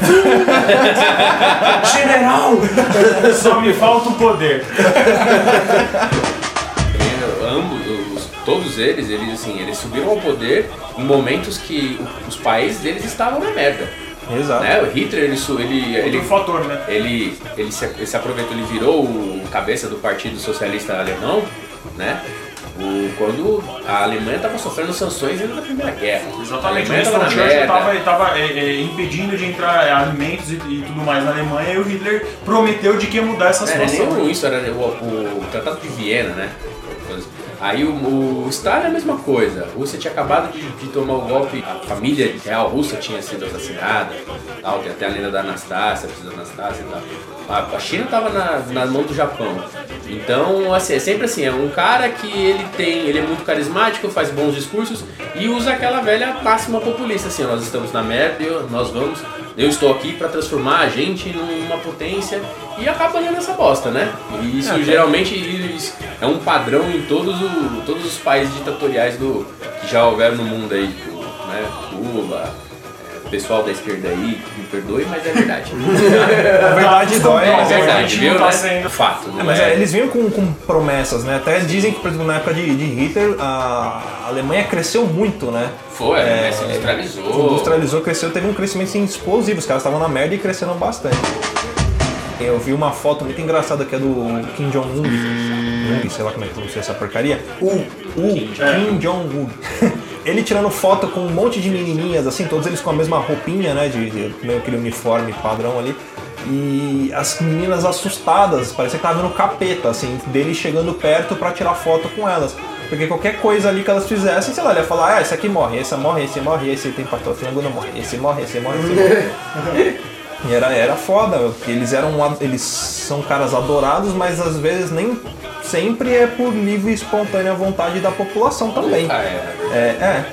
General! Só me falta o poder. Ambos, os- todos eles, eles assim, eles subiram ao poder em momentos que os países deles estavam na merda. Exato. Né? O Hitler, ele, su- ele, Ele... fator, né? ele, ele, se, ele se aproveitou, ele virou o cabeça do Partido Socialista Alemão, né? O, quando a Alemanha estava sofrendo sanções ainda da Primeira Guerra. Exatamente, A o Alemanha Winston Churchill estava impedindo de entrar é, alimentos e, e tudo mais na Alemanha e o Hitler prometeu de que ia mudar essa é situação. nem isso, era o, o Tratado de Viena, né? Aí o, o Stalin é a mesma coisa. A Rússia tinha acabado de, de tomar o golpe, a família real russa tinha sido assassinada, tal, tem até a lenda da Anastácia, precisa da Anastácia e tal. A, a China estava na, na mão do Japão. Então, assim, é sempre assim, é um cara que ele tem, ele é muito carismático, faz bons discursos e usa aquela velha máxima populista, assim, nós estamos na merda, eu- nós vamos, eu estou aqui para transformar a gente numa potência e acaba olhando essa bosta, né? E isso geralmente é um padrão em todos, o- todos os países ditatoriais do, que já houveram no mundo aí, tipo, né? Cuba, é, o pessoal da esquerda aí, que me perdoe, mas é verdade. Na verdade, dói, é é verdade, gente viu? tá né? sendo- Fato, É, mas é? é, eles vinham com, com promessas, né? Até dizem que, por exemplo, na época de, de Hitler, a Alemanha cresceu muito, né? Foi, É, se Se industrializou. industrializou, cresceu, teve um crescimento assim, explosivo. Os caras estavam na merda e cresceram bastante. Eu vi uma foto muito engraçada que é do Kim Jong-un. Ung, sei lá como é que pronuncia essa porcaria. O, o Kim Jong-un. Ele tirando foto com um monte de menininhas, assim, todos eles com a mesma roupinha, né? De, de meio aquele uniforme padrão ali. E as meninas assustadas, parecia que tava vendo capeta, assim, dele chegando perto pra tirar foto com elas. Porque qualquer coisa ali que elas fizessem, sei lá, ele ia falar, ah, esse aqui morre, esse morre, esse morre, esse tem patrocínio, não morre, esse morre, esse morre, esse morre. E era, era foda, porque eles eram. Eles são caras adorados, mas às vezes nem sempre é por livre e espontânea vontade da população também. Ah, é, É, é.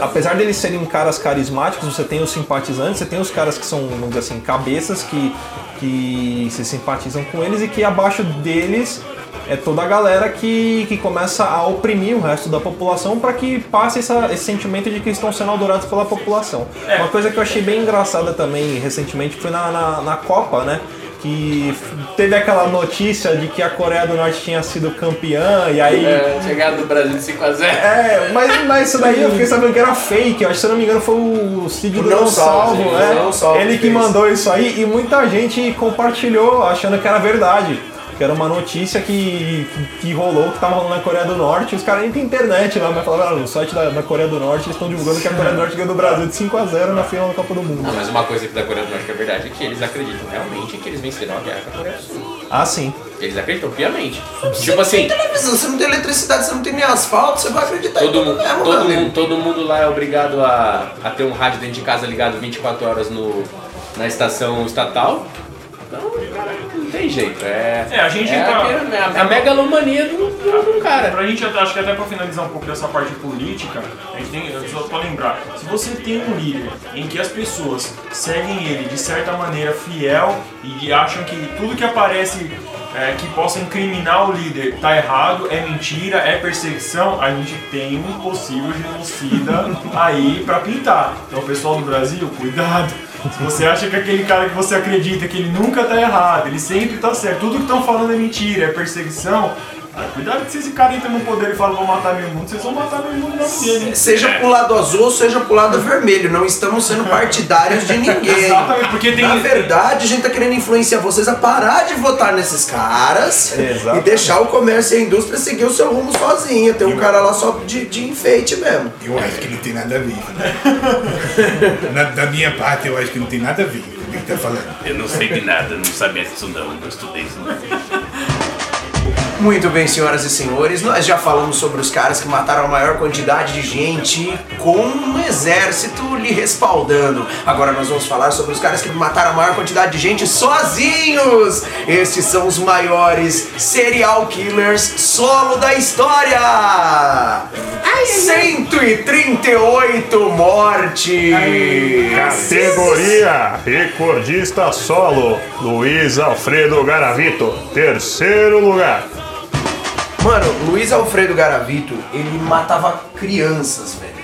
Apesar deles serem caras carismáticos, você tem os simpatizantes, você tem os caras que são, vamos dizer assim, cabeças que, que se simpatizam com eles e que abaixo deles é toda a galera que, que começa a oprimir o resto da população para que passe essa- esse sentimento de que estão sendo adorados pela população. Uma coisa que eu achei bem engraçada também recentemente foi na, na, na Copa, né? Que teve aquela notícia de que a Coreia do Norte tinha sido campeã e aí. É, chegada do Brasil de 5x0. É, mas, mas isso daí eu fiquei sabendo que era fake. Eu acho que se eu não me engano foi o Cid do Não Salvo, né? o Não Salvo Ele que fez. mandou isso aí e muita gente compartilhou achando que era verdade. Que era uma notícia que, que, que rolou, que tava rolando na Coreia do Norte. Os caras nem tem internet lá, mas falaram, ah, no site da, da Coreia do Norte eles estão divulgando que a Coreia do Norte ganhou do Brasil de 5x0 na final da Copa do Mundo. Não, mas uma coisa que da Coreia do Norte que é verdade é que eles acreditam realmente que eles venceram a guerra com a Coreia do Sul. Ah, sim. Eles acreditam piamente. Tipo assim, Televisão, você não tem eletricidade, você não tem nem asfalto, você vai acreditar em todo tudo mundo, mesmo, todo, mundo, todo mundo lá é obrigado a, a ter um rádio dentro de casa ligado 24 horas no, na estação estatal. Então, cara, não tem jeito. É, É, a gente é tá- a, a, a megalomania do, do, do cara. Pra gente, acho que até pra finalizar um pouco dessa parte política, a gente tem, só pra lembrar, se você tem um líder em que as pessoas seguem ele de certa maneira fiel e acham que tudo que aparece é, que possa incriminar o líder tá errado, é mentira, é perseguição, a gente tem um possível genocida aí pra pintar. Então, pessoal do Brasil, cuidado. Se você acha que aquele cara que você acredita que ele nunca tá errado, ele sempre tá certo, tudo que estão falando é mentira, é perseguição, cuidado que se esse cara entra no poder e fala vou matar meio mundo, vocês vão matar meio mundo na dele? Seja pro lado azul ou seja pro lado vermelho, não estamos sendo partidários de ninguém. Exatamente, porque tem- Na verdade, a gente tá querendo influenciar vocês a parar de votar nesses caras e Exatamente. deixar o comércio e a indústria seguir o seu rumo sozinha. Tem um cara lá só de, de enfeite mesmo. Eu acho que não tem nada a ver. né? Na- da minha parte, eu acho que não tem nada a ver o que tá falando. Eu não sei de nada, não sabia disso não, não estudei isso não. Muito bem, senhoras e senhores, nós já falamos sobre os caras que mataram a maior quantidade de gente com um exército lhe respaldando. Agora nós vamos falar sobre os caras que mataram a maior quantidade de gente sozinhos. Estes são os maiores serial killers solo da história. 138 mortes. Categoria Recordista Solo, Luiz Alfredo Garavito, terceiro lugar. Mano, Luiz Alfredo Garavito, ele matava crianças, velho.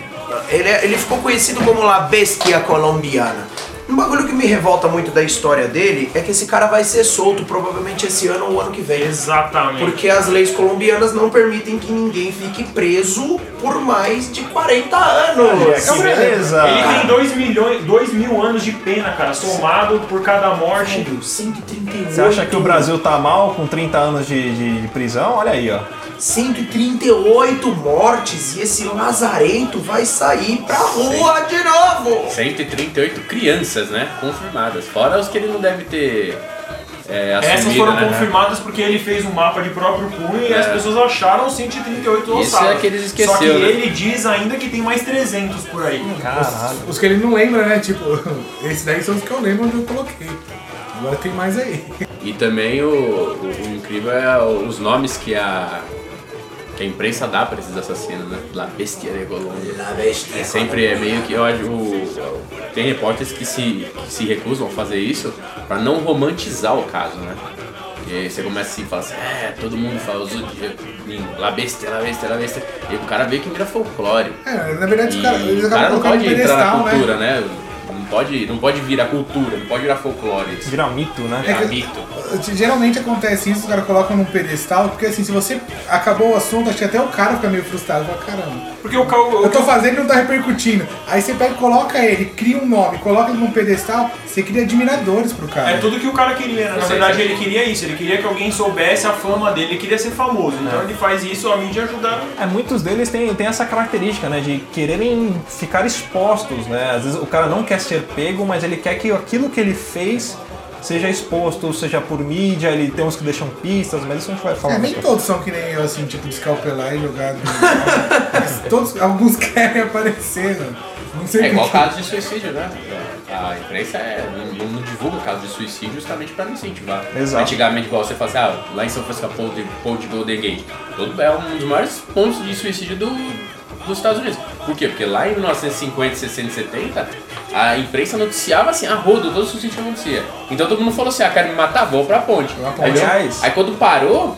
Ele, é- ele ficou conhecido como La Bestia Colombiana. Um bagulho que me revolta muito da história dele é que esse cara vai ser solto provavelmente esse ano ou o ano que vem. Exatamente. Porque as leis colombianas não permitem que ninguém fique preso por mais de 40 anos. Que beleza! Ele tem 2 milhões, 2 mil anos de pena, cara, somado por cada morte. Velho, 138. Você acha que o Brasil tá mal com 30 anos de, de- de prisão? Olha aí, ó. 138 mortes e esse lazarento vai sair pra rua de novo. 138 crianças, né? Confirmadas. Fora os que ele não deve ter é, assumido, Essas foram né? confirmadas porque ele fez um mapa de próprio punho e as pessoas acharam 138 Isso ossadas. é que eles esqueceu, Só que né? ele diz ainda que tem mais 300 por aí. Caralho. Os que ele não lembra, né? Tipo, esses daí são os que eu lembro onde eu coloquei. Agora tem mais aí. E também o, o- o incrível é os nomes que a, que a imprensa dá pra esses assassinos, né? La Bestia de Colômbia. La Bestia É sempre é meio que. Eu acho, o- tem repórteres que se, que se recusam a fazer isso pra não romantizar o caso, né? Porque você começa assim e fala assim, é, todo mundo fala os La Bestia, La Bestia, La Bestia. E o cara vê que vira folclore. É, na verdade, E caras eles o cara não pode entrar na né? cultura, né? Não pode, não pode virar cultura, não pode virar folclore. Isso Vira mito, né? é que- mito. Geralmente acontece isso, os caras colocam num pedestal, porque assim, se você acabou o assunto, acho que até o cara fica meio frustrado, fala, caramba, Porque o cal... eu tô fazendo e não tá repercutindo. Aí você pega e coloca ele, cria um nome, coloca ele num pedestal, você cria admiradores pro cara. É tudo que o cara queria, né? Na verdade, ele queria isso, ele queria que alguém soubesse a fama dele, ele queria ser famoso. Então ele faz isso, a mídia ajuda. É, muitos deles têm, têm essa característica, né? De quererem ficar expostos, né? Às vezes o cara não quer ser pego, mas ele quer que aquilo que ele fez seja exposto, seja por mídia, ele tem uns que deixam pistas, mas isso a gente vai falar É, nem todos são que nem eu, assim, tipo, de escalpelar e jogar. no- Mas todos, alguns querem aparecer, né? Não sei É igual quê. caso de suicídio, né? A imprensa é, não, não divulga caso de suicídio justamente para não incentivar. Exato. Antigamente, igual você fala assim, ah, lá em São Francisco, Paul de, Paul de Golden Gate, todo é um dos maiores pontos de suicídio do, dos Estados Unidos. Por quê? Porque lá em 1950, 60 e 70, a imprensa noticiava assim, a rodo, todo suicídio que acontecia. Então todo mundo falou assim, ah, quero me matar, vou pra ponte. Aí, Aliás- aí quando parou,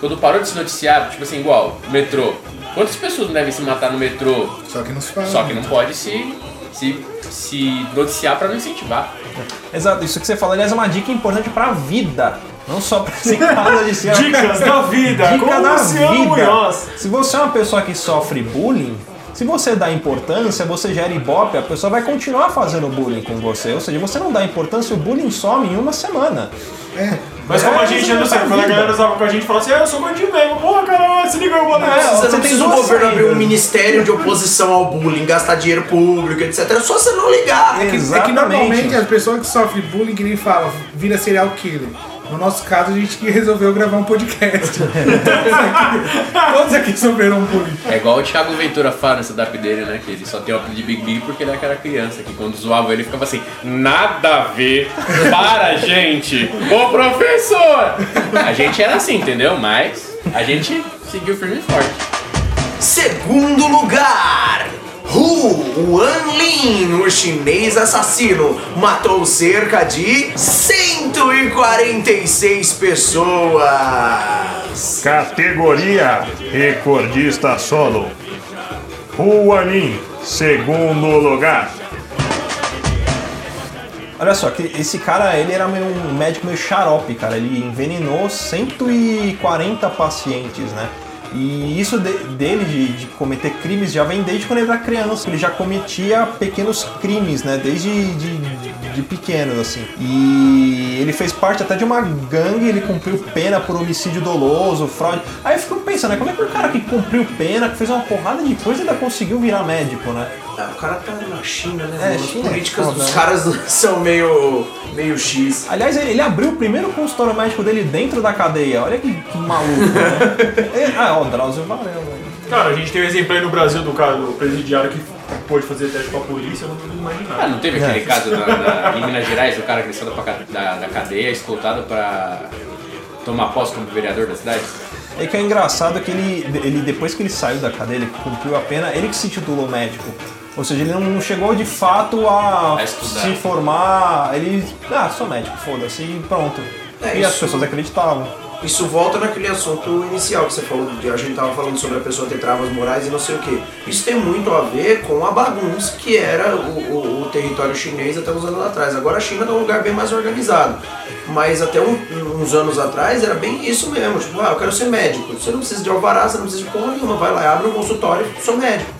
quando parou de se noticiar, tipo assim, igual, metrô. Quantas pessoas não devem se matar no metrô Só que não se fala. só que não pode se, se, se noticiar pra não incentivar. Exato, isso que você falou, aliás, é uma dica importante pra vida. Não só pra esse caso de ser. Dicas da vida, Dica com da Luciano vida. Munhoz. Se você é uma pessoa que sofre bullying, se você dá importância, você gera ibope, a pessoa vai continuar fazendo bullying com você. Ou seja, você não dá importância, o bullying some em uma semana. Mas como a É, gente, eu não sei, é quando a galera usava com a gente, falava assim, ah, eu sou gordinho mesmo, porra, cara, se liga, eu vou É, Você você não tem precisa o governo abrir um ministério de oposição ao bullying, gastar dinheiro público, etc. É só você não ligar. É que, é que Exatamente. normalmente as pessoas que sofrem bullying, que nem fala, vira serial killer. No nosso caso, a gente que resolveu gravar um podcast. todos, aqui, todos aqui sofreram bullying. É igual o Thiago Ventura fala nesse DAP dele, né? Que ele só tem o apelido de Big Big porque ele é aquela criança que quando zoava ele ficava assim, nada a ver, para gente, ô professor! A gente era assim, entendeu? Mas a gente seguiu firme e forte. Segundo lugar, Hu Wanlin, o chinês assassino, matou cerca de 146 pessoas. Categoria Recordista Solo, Huanin, segundo lugar. Olha só, que esse cara, ele era meio um médico meio xarope, cara. Ele envenenou 140 pacientes, né? E isso de- dele de, de cometer crimes já vem desde quando ele era criança. Ele já cometia pequenos crimes, né? Desde de, de- pequeno, assim. E ele fez parte até de uma gangue, ele cumpriu pena por homicídio doloso, fraude. Aí eu fico pensando, né? Como é que um cara que cumpriu pena, que fez uma porrada de coisa, ainda conseguiu virar médico, né? Ah, o cara tá na China, né? É? As China é políticas foda, dos né? caras são meio, meio X. Aliás, ele, ele abriu o primeiro consultório médico dele dentro da cadeia. Olha que, que maluco, né? É, ah, ó, Drauzio Varela. Cara, a gente tem um exemplo aí no Brasil do cara, do presidiário que pôde fazer teste com a polícia, eu não consigo Ah, imaginar. não teve aquele caso na- na- em Minas Gerais, o cara que saiu da, da, da cadeia, escoltado pra tomar posse como vereador da cidade? É que é engraçado que ele, ele, depois que ele saiu da cadeia, ele cumpriu a pena, ele que se titulou médico. Ou seja, ele não chegou de fato a, A se formar. Ele. Ah, sou médico, foda-se, e pronto. É, e as isso- pessoas acreditavam. Isso volta naquele assunto inicial que você falou, de a gente tava falando sobre a pessoa ter travas morais e não sei o que. Isso tem muito a ver com a bagunça que era o, o- o território chinês até uns anos atrás. Agora a China é um lugar bem mais organizado. Mas até um- uns anos atrás era bem isso mesmo. Tipo, ah, eu quero ser médico. Você não precisa de alvará, você não precisa de porra nenhuma. Vai lá, abre um consultório, sou médico.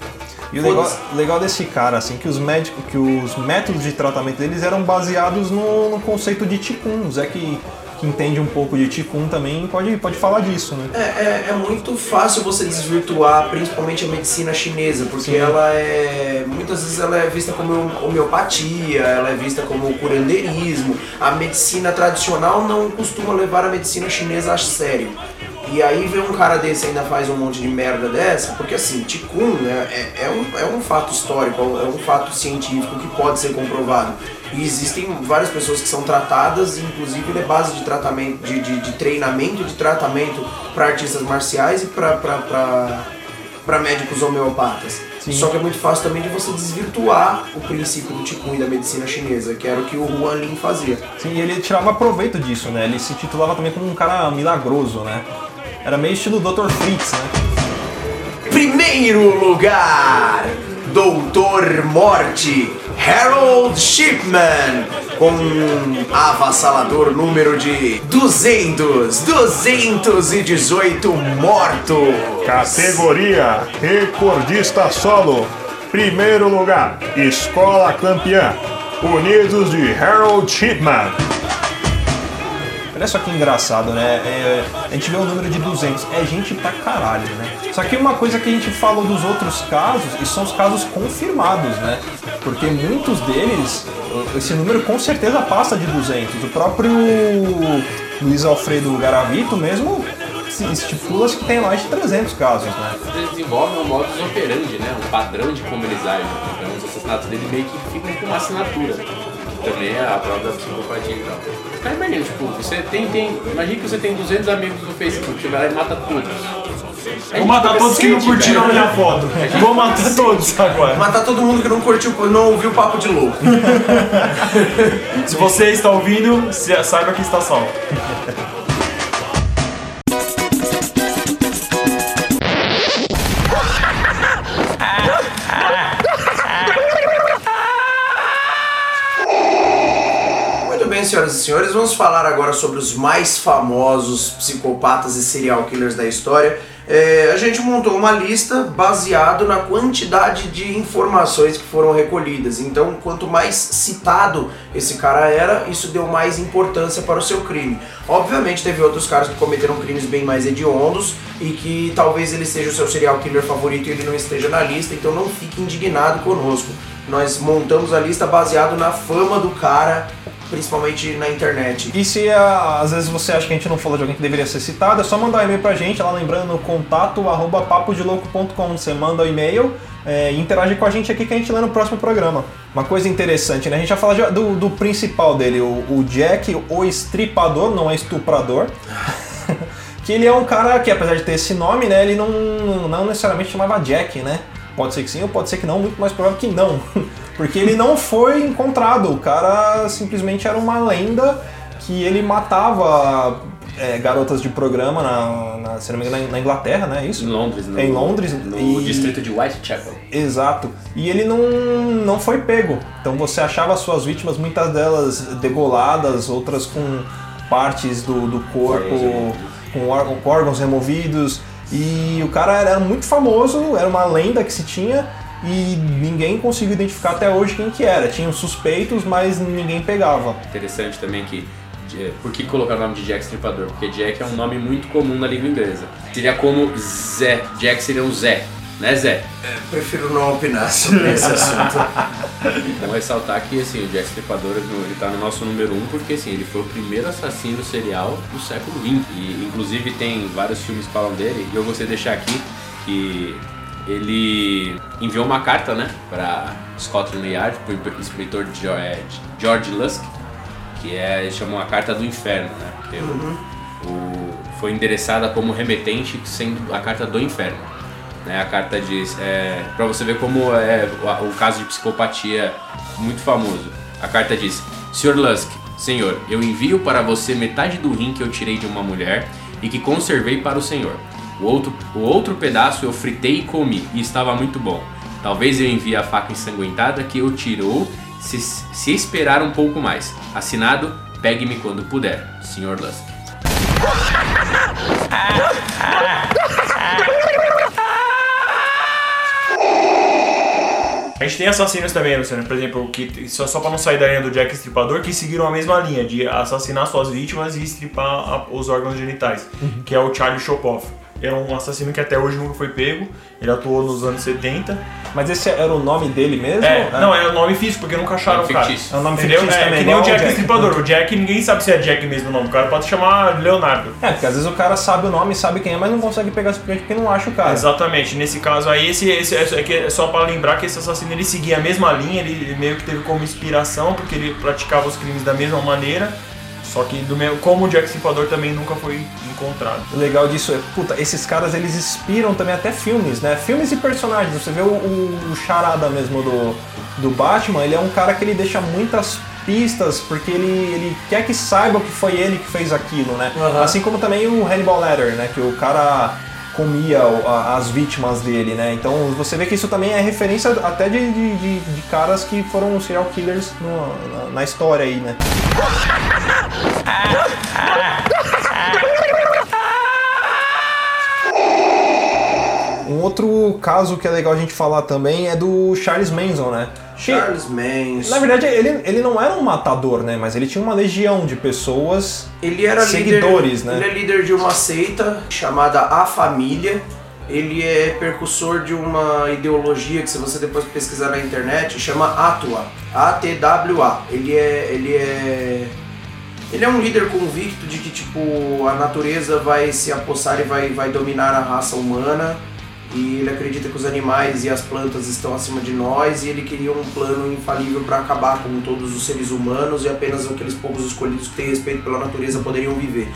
E o legal, legal desse cara, assim, que os médicos, que os métodos de tratamento deles eram baseados no, no conceito de Qigong. Zé que, que entende um pouco de Qigong também pode, pode falar disso, né? É, é, é muito fácil você desvirtuar, principalmente a medicina chinesa, porque Sim. ela é. Muitas vezes ela é vista como homeopatia, ela é vista como curandeirismo. A medicina tradicional não costuma levar a medicina chinesa a sério. E aí vem um cara desse ainda faz um monte de merda dessa, porque assim, Qigong né, é, é, um, é um fato histórico, é um fato científico que pode ser comprovado. E existem várias pessoas que são tratadas, inclusive ele é base de tratamento, de, de, de treinamento, de tratamento para artistas marciais e para médicos homeopatas. Sim. Só que é muito fácil também de você desvirtuar o princípio do Qigong e da medicina chinesa, que era o que o Huan Lin fazia. Sim, e ele tirava proveito disso, né? Ele se titulava também como um cara milagroso, né? Era meio estilo Dr. Fritz, né? Primeiro lugar, Doutor Morte, Harold Shipman, com um avassalador número de 200, 218 mortos. Categoria Recordista Solo. Primeiro lugar, Escola Campeã. Unidos de Harold Shipman. Olha só que engraçado, né? É, a gente vê o número de 200, é gente pra caralho, né? Só que uma coisa que a gente falou dos outros casos, e são os casos confirmados, né? Porque muitos deles, esse número com certeza passa de 200. O próprio Luiz Alfredo Garavito mesmo estipula que tem mais de 300 casos, né? Eles desenvolvem um modus operandi, né? Um padrão de como eles agem. Então os assassinatos dele meio que ficam com uma assinatura. Também é a prova da psicopatia e tal. Os caras imaginam, tipo, você tem, tem. Imagina que você tem 200 amigos no Facebook, você vai lá e mata todos. A Vou matar todos que não curtiram a minha foto. Vou matar todos agora. Matar todo mundo que não curtiu, não ouviu o papo de louco. Se você está ouvindo, se- saiba que está salvo. Senhoras e senhores, vamos falar agora sobre os mais famosos psicopatas e serial killers da história. É, a gente montou uma lista baseado na quantidade de informações que foram recolhidas. Então, quanto mais citado esse cara era, isso deu mais importância para o seu crime. Obviamente, teve outros caras que cometeram crimes bem mais hediondos e que talvez ele seja o seu serial killer favorito e ele não esteja na lista, então não fique indignado conosco. Nós montamos a lista baseado na fama do cara, principalmente na internet. E se ah, às vezes você acha que a gente não falou de alguém que deveria ser citado, é só mandar um e-mail pra gente, lá lembrando contato arroba papodelouco.com. Você manda o e-mail é, e interage com a gente aqui que a gente lê no próximo programa. Uma coisa interessante, né? A gente já fala de- do, do principal dele, o, o Jack, o estripador, não é estuprador. que ele é um cara que, apesar de ter esse nome, né, ele não, não necessariamente chamava Jack, né? Pode ser que sim ou pode ser que não, muito mais provável que não. Porque ele não foi encontrado, o cara simplesmente era uma lenda que ele matava é, garotas de programa na, na, se não me engano, na Inglaterra, né? Isso? Em Londres, no, É em Londres. No e- distrito de Whitechapel. Exato. E ele não, não foi pego. Então você achava as suas vítimas, muitas delas degoladas, outras com partes do, do corpo, com órgãos removidos. E o cara era muito famoso, era uma lenda que se tinha e ninguém conseguiu identificar até hoje quem que era. Tinham suspeitos, mas ninguém pegava. Interessante também que. Por que colocar o nome de Jack Stripador? Porque Jack é um nome muito comum na língua inglesa. Seria como Zé. Jack seria um Zé, né Zé? Prefiro não opinar sobre esse assunto. Bom ressaltar que assim, o Jack Stripador ele tá no nosso número 1 um porque assim, ele foi o primeiro assassino serial do século XX. E inclusive tem vários filmes que falam dele. E eu de deixar aqui que ele enviou uma carta, né, para Scotland Yard, pro inspetor Jo- é, George Lusk, que é ele chamou a carta do inferno, né? Porque o- o- foi endereçada como remetente, sendo a carta do inferno. Né? A carta diz, é, para você ver como é o, caso de psicopatia muito famoso. A carta diz: Sr. Lusk, senhor, eu envio para você metade do rim que eu tirei de uma mulher e que conservei para o senhor. O outro, o outro pedaço eu fritei e comi e estava muito bom. Talvez eu envie a faca ensanguentada que eu tirou se, se esperar um pouco mais. Assinado, pegue-me quando puder, Sr. Lusk. A gente tem assassinos também, Luciano, por exemplo, que só, só pra não sair da linha do Jack Estripador, que seguiram a mesma linha de assassinar suas vítimas e estripar a- os órgãos genitais, que é o Charlie Chopoff. É um assassino que até hoje nunca foi pego, ele atuou nos anos 70. Mas esse era o nome dele mesmo? É, não, é o nome físico, porque nunca acharam o cara. fictício. É um nome Entendeu? fictício É, também, que nem o Jack o Jack. Estripador. O Jack, ninguém sabe se é Jack mesmo o nome. O cara pode chamar Leonardo. É, porque às vezes o cara sabe o nome, sabe quem é, mas não consegue pegar simplesmente porque não acha o cara. Exatamente, nesse caso aí, esse, esse é, é que é só pra lembrar que esse assassino ele seguia a mesma linha, ele meio que teve como inspiração, porque ele praticava os crimes da mesma maneira, só que do mesmo, como o Jack Stripador também nunca foi encontrado. O legal disso é, puta, esses caras eles inspiram também até filmes, né? Filmes e personagens. Você vê o, o, o charada mesmo do, do Batman, ele é um cara que ele deixa muitas pistas, porque ele, ele quer que saiba que foi ele que fez aquilo, né? Aham. Assim como também o Hannibal Lecter, né? Que o cara comia o- a- as vítimas dele, né? Então você vê que isso também é referência até de, de, de- de caras que foram serial killers no- na, na história aí, né? Um outro caso que é legal a gente falar também é do Charles Manson, né? Charles Manson. Na verdade, ele, ele não era um matador, né? Mas ele tinha uma legião de pessoas. Ele era Seguidores, líder, né? Ele é líder de uma seita chamada A Família. Ele é percussor de uma ideologia que se você depois pesquisar na internet chama Atua, A-T-W-A. Ele é ele é ele é um líder convicto de que tipo a natureza vai se apossar e vai vai dominar a raça humana. E ele acredita que os animais e as plantas estão acima de nós e ele queria um plano infalível para acabar com todos os seres humanos e apenas aqueles poucos escolhidos que têm respeito pela natureza poderiam viver.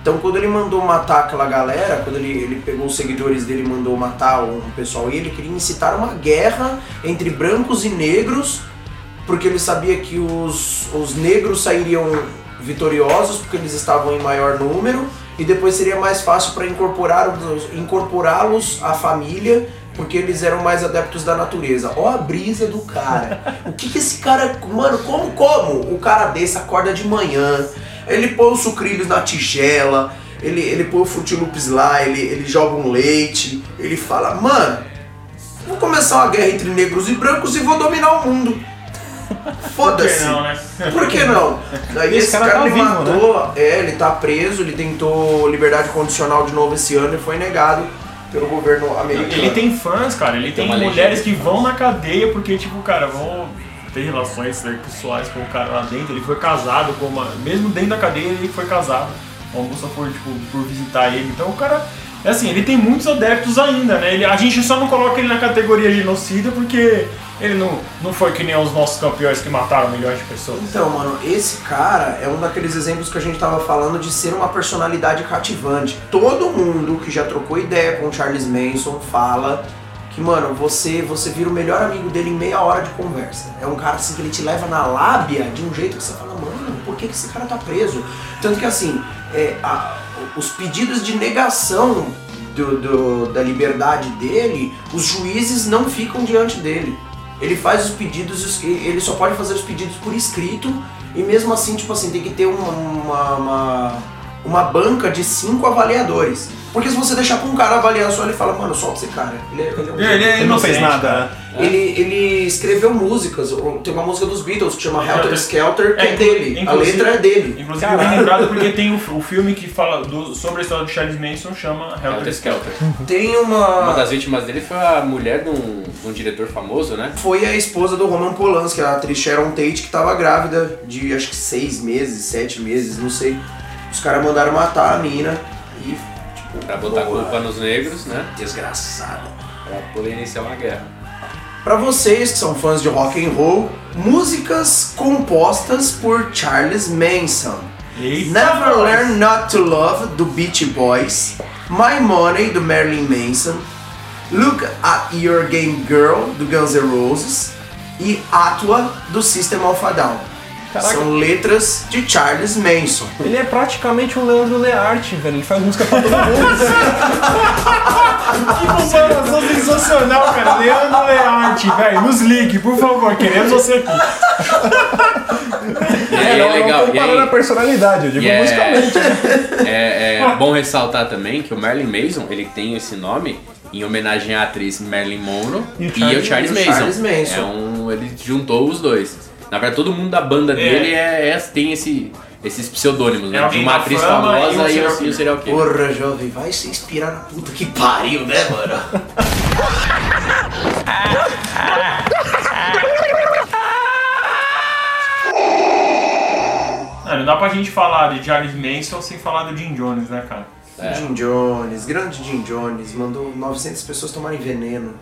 Então quando ele mandou matar aquela galera, quando ele, ele pegou os seguidores dele e mandou matar um pessoal, ele queria incitar uma guerra entre brancos e negros, porque ele sabia que os, os negros sairiam vitoriosos porque eles estavam em maior número e depois seria mais fácil para incorporá-los à família porque eles eram mais adeptos da natureza. Ó a brisa do cara. O que que esse cara, mano, como como o cara desse acorda de manhã, ele põe os sucrilhos na tigela, ele, ele põe o frutilupes lá, ele, ele joga um leite, ele fala, mano, vou começar uma guerra entre negros e brancos e vou dominar o mundo. Foda-se. Por que não, né? Por que não? Daí Esse esse, cara cara, tá ele vivo, matou, é, ele tá preso, ele tentou liberdade condicional de novo esse ano e foi negado pelo governo americano. Ele tem fãs, cara, ele tem, uma mulheres que vão na cadeia porque, tipo, cara, vão ter relações sexuais com o cara lá dentro. Ele foi casado com uma. Mesmo dentro da cadeia, ele foi casado. Uma moça foi, tipo, por visitar ele. Então o cara. É assim, ele tem muitos adeptos ainda, né? Ele, a gente só não coloca ele na categoria genocida porque ele não, não foi que nem os nossos campeões que mataram milhões de pessoas. Então, mano, esse cara é um daqueles exemplos que a gente tava falando de ser uma personalidade cativante. Todo mundo que já trocou ideia com o Charles Manson fala que, mano, você, você vira o melhor amigo dele em meia hora de conversa. É um cara assim que ele te leva na lábia de um jeito que você fala, mano, por que, que esse cara tá preso? Tanto que assim, é, a- os pedidos de negação do- do- da liberdade dele, os juízes não ficam diante dele. Ele faz os pedidos, os- ele só pode fazer os pedidos por escrito e mesmo assim, tipo assim, tem que ter uma, uma, uma, uma banca de cinco avaliadores. Porque se você deixar pra um cara avaliar só, ele fala, mano, solta esse cara. Ele, é- ele é um Ele, é Ele não fez nada, cara. Né? ele, ele escreveu músicas, tem uma música dos Beatles que chama Helter Helter- Skelter, que é, É, dele. A letra é dele. Inclusive, bem lembrado porque tem o, o filme que fala do- sobre a história do Charles Manson, chama Helter Helter Skelter. Tem Uma uma. das vítimas dele foi a mulher de um, de um diretor famoso, né? Foi a esposa do Roman Polanski, a atriz Sharon Tate, que tava grávida de acho que seis meses, sete meses, não sei. Os caras mandaram matar a mina e. Tipo, Pra botar boa. culpa nos negros, né? Desgraçada. Pra poder iniciar uma guerra. Pra vocês que são fãs de rock and roll, músicas compostas por Charles Manson. Eita, Never nós. Learn Not to Love do Beach Boys, My Money do Marilyn Manson, Look at Your Game Girl do Guns N' Roses e Atua do System of a Down. Caraca. São letras de Charles Manson. Ele é praticamente o Leandro Learte, velho. Ele faz música pra todo mundo. Que comparação sensacional, cara. Leandro Learte, velho. Nos ligue, por favor. Queremos você aqui. E aí é não, legal. Não E comparando a personalidade, eu digo é- musicalmente. né? é, é bom ressaltar também que o Marilyn Manson, ele tem esse nome em homenagem à atriz Marilyn Monroe E o Charles- ao Charles e o Manson. Charles Manson. É um, ele juntou os dois. Na verdade, todo mundo da banda dele é, é- tem esse, esses pseudônimos, É né? De alguém uma atriz fama famosa e, o, e o serial killer. Porra, jovem, vai se inspirar na puta que pariu, né, mano? Não dá pra gente falar de Charles Manson sem falar do Jim Jones, né, cara? É. Jim Jones, grande Jim Jones, mandou 900 pessoas tomarem veneno.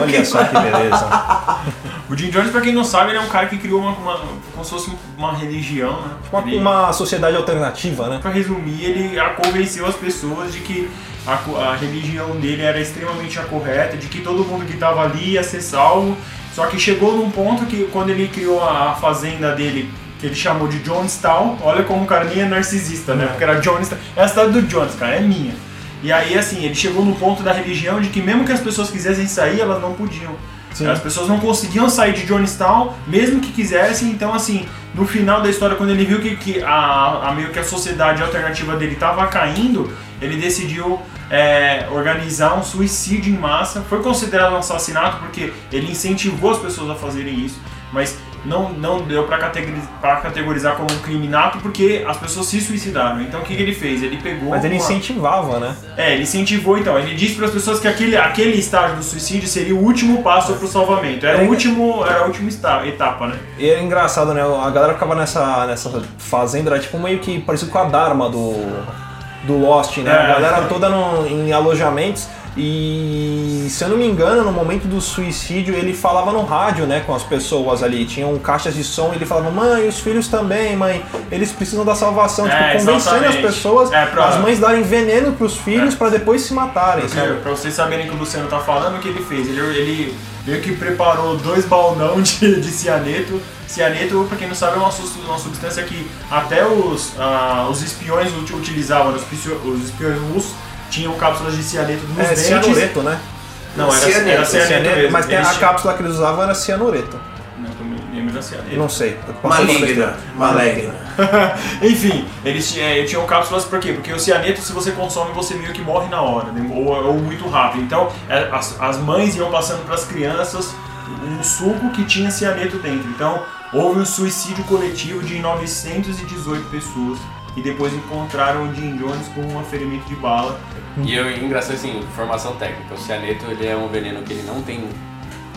Olha só que beleza. O Jim Jones, pra quem não sabe, ele é um cara que criou uma, uma como se fosse uma religião, né? Uma, Ele- uma sociedade alternativa, né? Pra resumir, ele a- convenceu as pessoas de que a, a religião dele era extremamente a correta, de que todo mundo que estava ali ia ser salvo. Só que chegou num ponto que quando ele criou a, a fazenda dele, que ele chamou de Jonestown, olha como o cara nem é narcisista, né? Porque era Jonestown, é a cidade do Jones, cara, é minha. E aí, assim, ele chegou no ponto da religião de que mesmo que as pessoas quisessem sair, elas não podiam. Sim. As pessoas não conseguiam sair de Jonestown, mesmo que quisessem. Então, assim, no final da história, quando ele viu que, que a, a meio que a sociedade alternativa dele estava caindo, ele decidiu é, organizar um suicídio em massa. Foi considerado um assassinato porque ele incentivou as pessoas a fazerem isso, mas não, não deu para categorizar, pra categorizar como um criminato porque as pessoas se suicidaram. Então, o que, que ele fez? Ele pegou. Mas ele uma- incentivava, né? é, ele incentivou então. Ele disse para as pessoas que aquele, aquele estágio do suicídio seria o último passo para o salvamento. Era, o último, era a última etapa, né? E era engraçado, né? A galera ficava nessa, nessa fazenda, era tipo meio que parecido com a Dharma do, do Lost, né? É. A galera toda no- em alojamentos. E se eu não me engano, no momento do suicídio, ele falava no rádio, né, com as pessoas ali. Tinham caixas de som e ele falava: Mãe, os filhos também, mãe, eles precisam da salvação. É, tipo, convencendo as exatamente. pessoas, É, pra- as mães darem veneno pros filhos pra depois se matarem, sabe? Pra vocês saberem o que o Luciano tá falando, o que ele fez? Ele, ele meio que preparou dois baldão de, de cianeto. Cianeto, pra quem não sabe, é uma, substância que até os, ah, os espiões ut- utilizavam, os, piscio- os espiões russos tinham cápsulas de cianeto nos É, dentes. cianureto, né? Não, era Cianeto, era cianeto, Cianeto, mesmo. mas Eles a tinham- cápsula que eles usavam era cianureto. Não, eu me lembro da cianeto. Não sei. Maligna, maligna. Enfim, eles é, tinham cápsulas por quê? Porque o cianeto, se você consome, você meio que morre na hora, né? ou, ou muito rápido. Então, é, as, as mães iam passando para as crianças um suco que tinha cianeto dentro. Então, houve um suicídio coletivo de 918 pessoas. E depois encontraram o Jim Jones com um ferimento de bala. E eu, engraçado assim, informação técnica, o cianeto ele é um veneno que ele não tem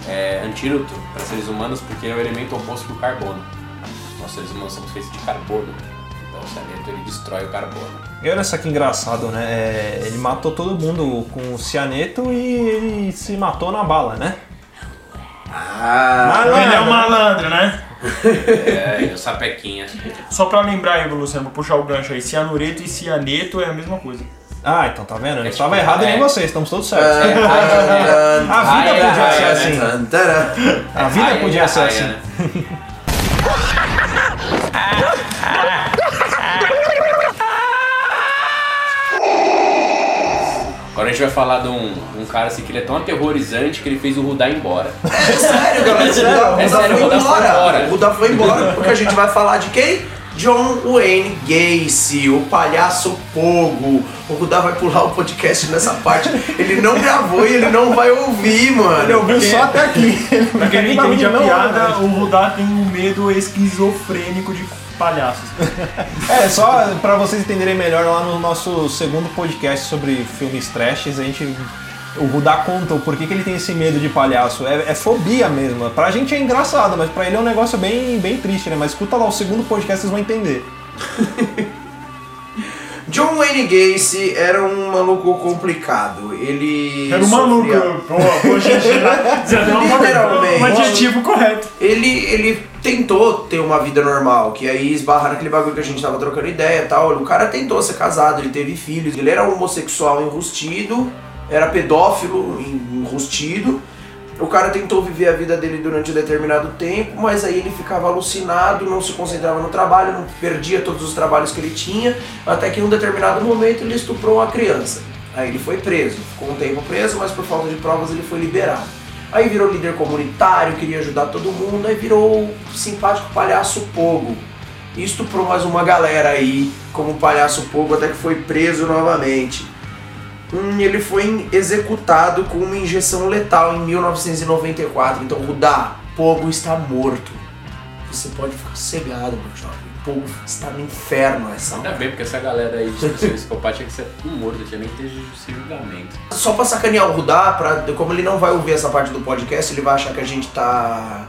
é, antídoto para seres humanos porque ele é o elemento oposto do carbono. Nós seres humanos somos feitos de carbono. Então o cianeto ele destrói o carbono. E olha só que engraçado, né? É, ele matou todo mundo com o cianeto e ele se matou na bala, né? Ah, Malandro. Ele é um malandro, né? É, e o sapequinha. Só pra lembrar aí, Luciano, vou puxar o gancho aí. Cianureto e cianeto é a mesma coisa. Ah, então tá vendo? Eu É estava tipo, errado e nem é. vocês, estamos todos certos. É, A vida podia ser assim. A vida podia ser assim. né? Agora a gente vai falar de um, um cara assim que ele é tão aterrorizante que ele fez o Rudá embora. É sério, galera. É o Buda sério, foi o Buda foi embora. O Buda foi embora. Porque a gente vai falar de quem? John Wayne Gacy, o palhaço Pogo. O Buda vai pular o podcast nessa parte. Ele não gravou e ele não vai ouvir, mano. Ele ouviu só até aqui. Pra quem não entende a não- piada, o Rudá tem um medo esquizofrênico de palhaços. É, só pra vocês entenderem melhor, lá no nosso segundo podcast sobre filmes trashes, a gente. O Rudá conta o porquê que ele tem esse medo de palhaço. É, é fobia mesmo. Pra gente é engraçado, mas pra ele é um negócio bem, bem triste, né? Mas escuta lá o segundo podcast, vocês vão entender. John Wayne Gacy era um maluco complicado. Ele. Era um maluco. Literalmente. um adjetivo correto. Ele, ele tentou ter uma vida normal, que aí esbarra naquele bagulho que a gente tava trocando ideia e tal. O cara tentou ser casado, ele teve filhos, ele era homossexual enrustido, era pedófilo enrustido. O cara tentou viver a vida dele durante um determinado tempo, mas aí ele ficava alucinado, não se concentrava no trabalho, não perdia todos os trabalhos que ele tinha, até que em um determinado momento ele estuprou uma criança. Aí ele foi preso, ficou um tempo preso, mas por falta de provas ele foi liberado. Aí virou líder comunitário, queria ajudar todo mundo, aí virou o simpático palhaço Pogo. E estuprou mais uma galera aí, como palhaço Pogo, até que foi preso novamente. Hum, ele foi executado com uma injeção letal em 1994. Então, Rudá, Pogo está morto. Você pode ficar cegado, meu jovem. Pogo está no inferno essa Ainda bem, porque essa galera aí de psicopata tinha que ser tudo morto, tinha nem que ter julgamento. Só pra sacanear o Rudá, pra, como ele não vai ouvir essa parte do podcast, ele vai achar que a gente tá.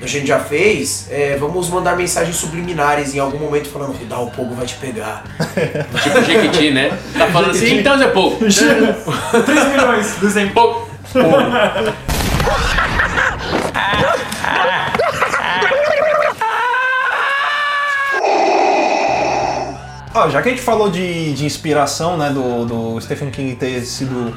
A gente já fez, é, vamos mandar mensagens subliminares em algum momento falando, Rudá, o Pogo vai te pegar. Tipo Jequiti, né? Tá falando assim, então Zé Pouco. 3 milhões do Zé Pouco. Ó, já que a gente falou de, de inspiração, né, do, do Stephen King ter sido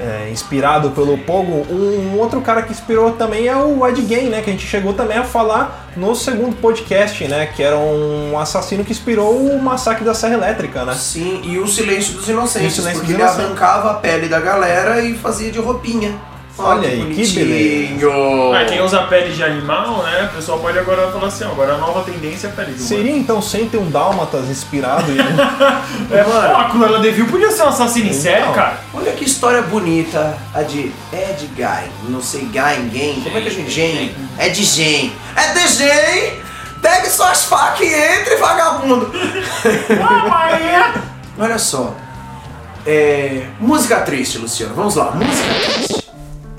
é, inspirado pelo Pogo, um, outro cara que inspirou também é o Ed Gein, né, que a gente chegou também a falar no segundo podcast, né, que era um assassino que inspirou o massacre da Serra Elétrica, né? Sim, e o Silêncio dos Inocentes, o Silêncio porque dos ele Inocentes. arrancava a pele da galera e fazia de roupinha. Olha aí, que bonitinho. Ah, quem usa pele de animal, né? O pessoal pode agora falar assim, ó, agora a nova tendência é pele de humano. Seria então 101 Dálmatas inspirado em... É, mano. a Cruella de Vil podia ser um assassino em série, Então. cara. Olha que história bonita, a de Ed Guy, não sei, Guy, Game, como é que a gente... Gen, é de Gen, é de Gen, pegue suas facas e entre, vagabundo. Olha só, é, música triste, Luciano, vamos lá, música triste.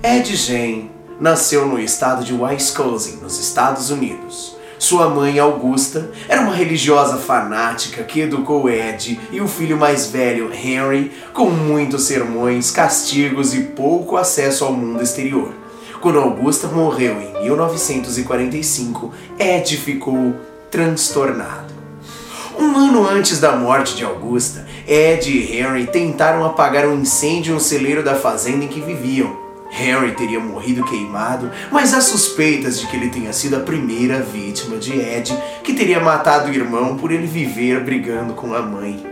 Ed Gen nasceu no estado de Wisconsin, nos Estados Unidos. Sua mãe, Augusta, era uma religiosa fanática que educou Ed e o filho mais velho, Henry, com muitos sermões, castigos e pouco acesso ao mundo exterior. Quando Augusta morreu em 1945, Ed ficou transtornado. Um ano antes da morte de Augusta, Ed e Henry tentaram apagar um incêndio no celeiro da fazenda em que viviam. Henry teria morrido queimado, mas há suspeitas de que ele tenha sido a primeira vítima de Ed, que teria matado o irmão por ele viver brigando com a mãe.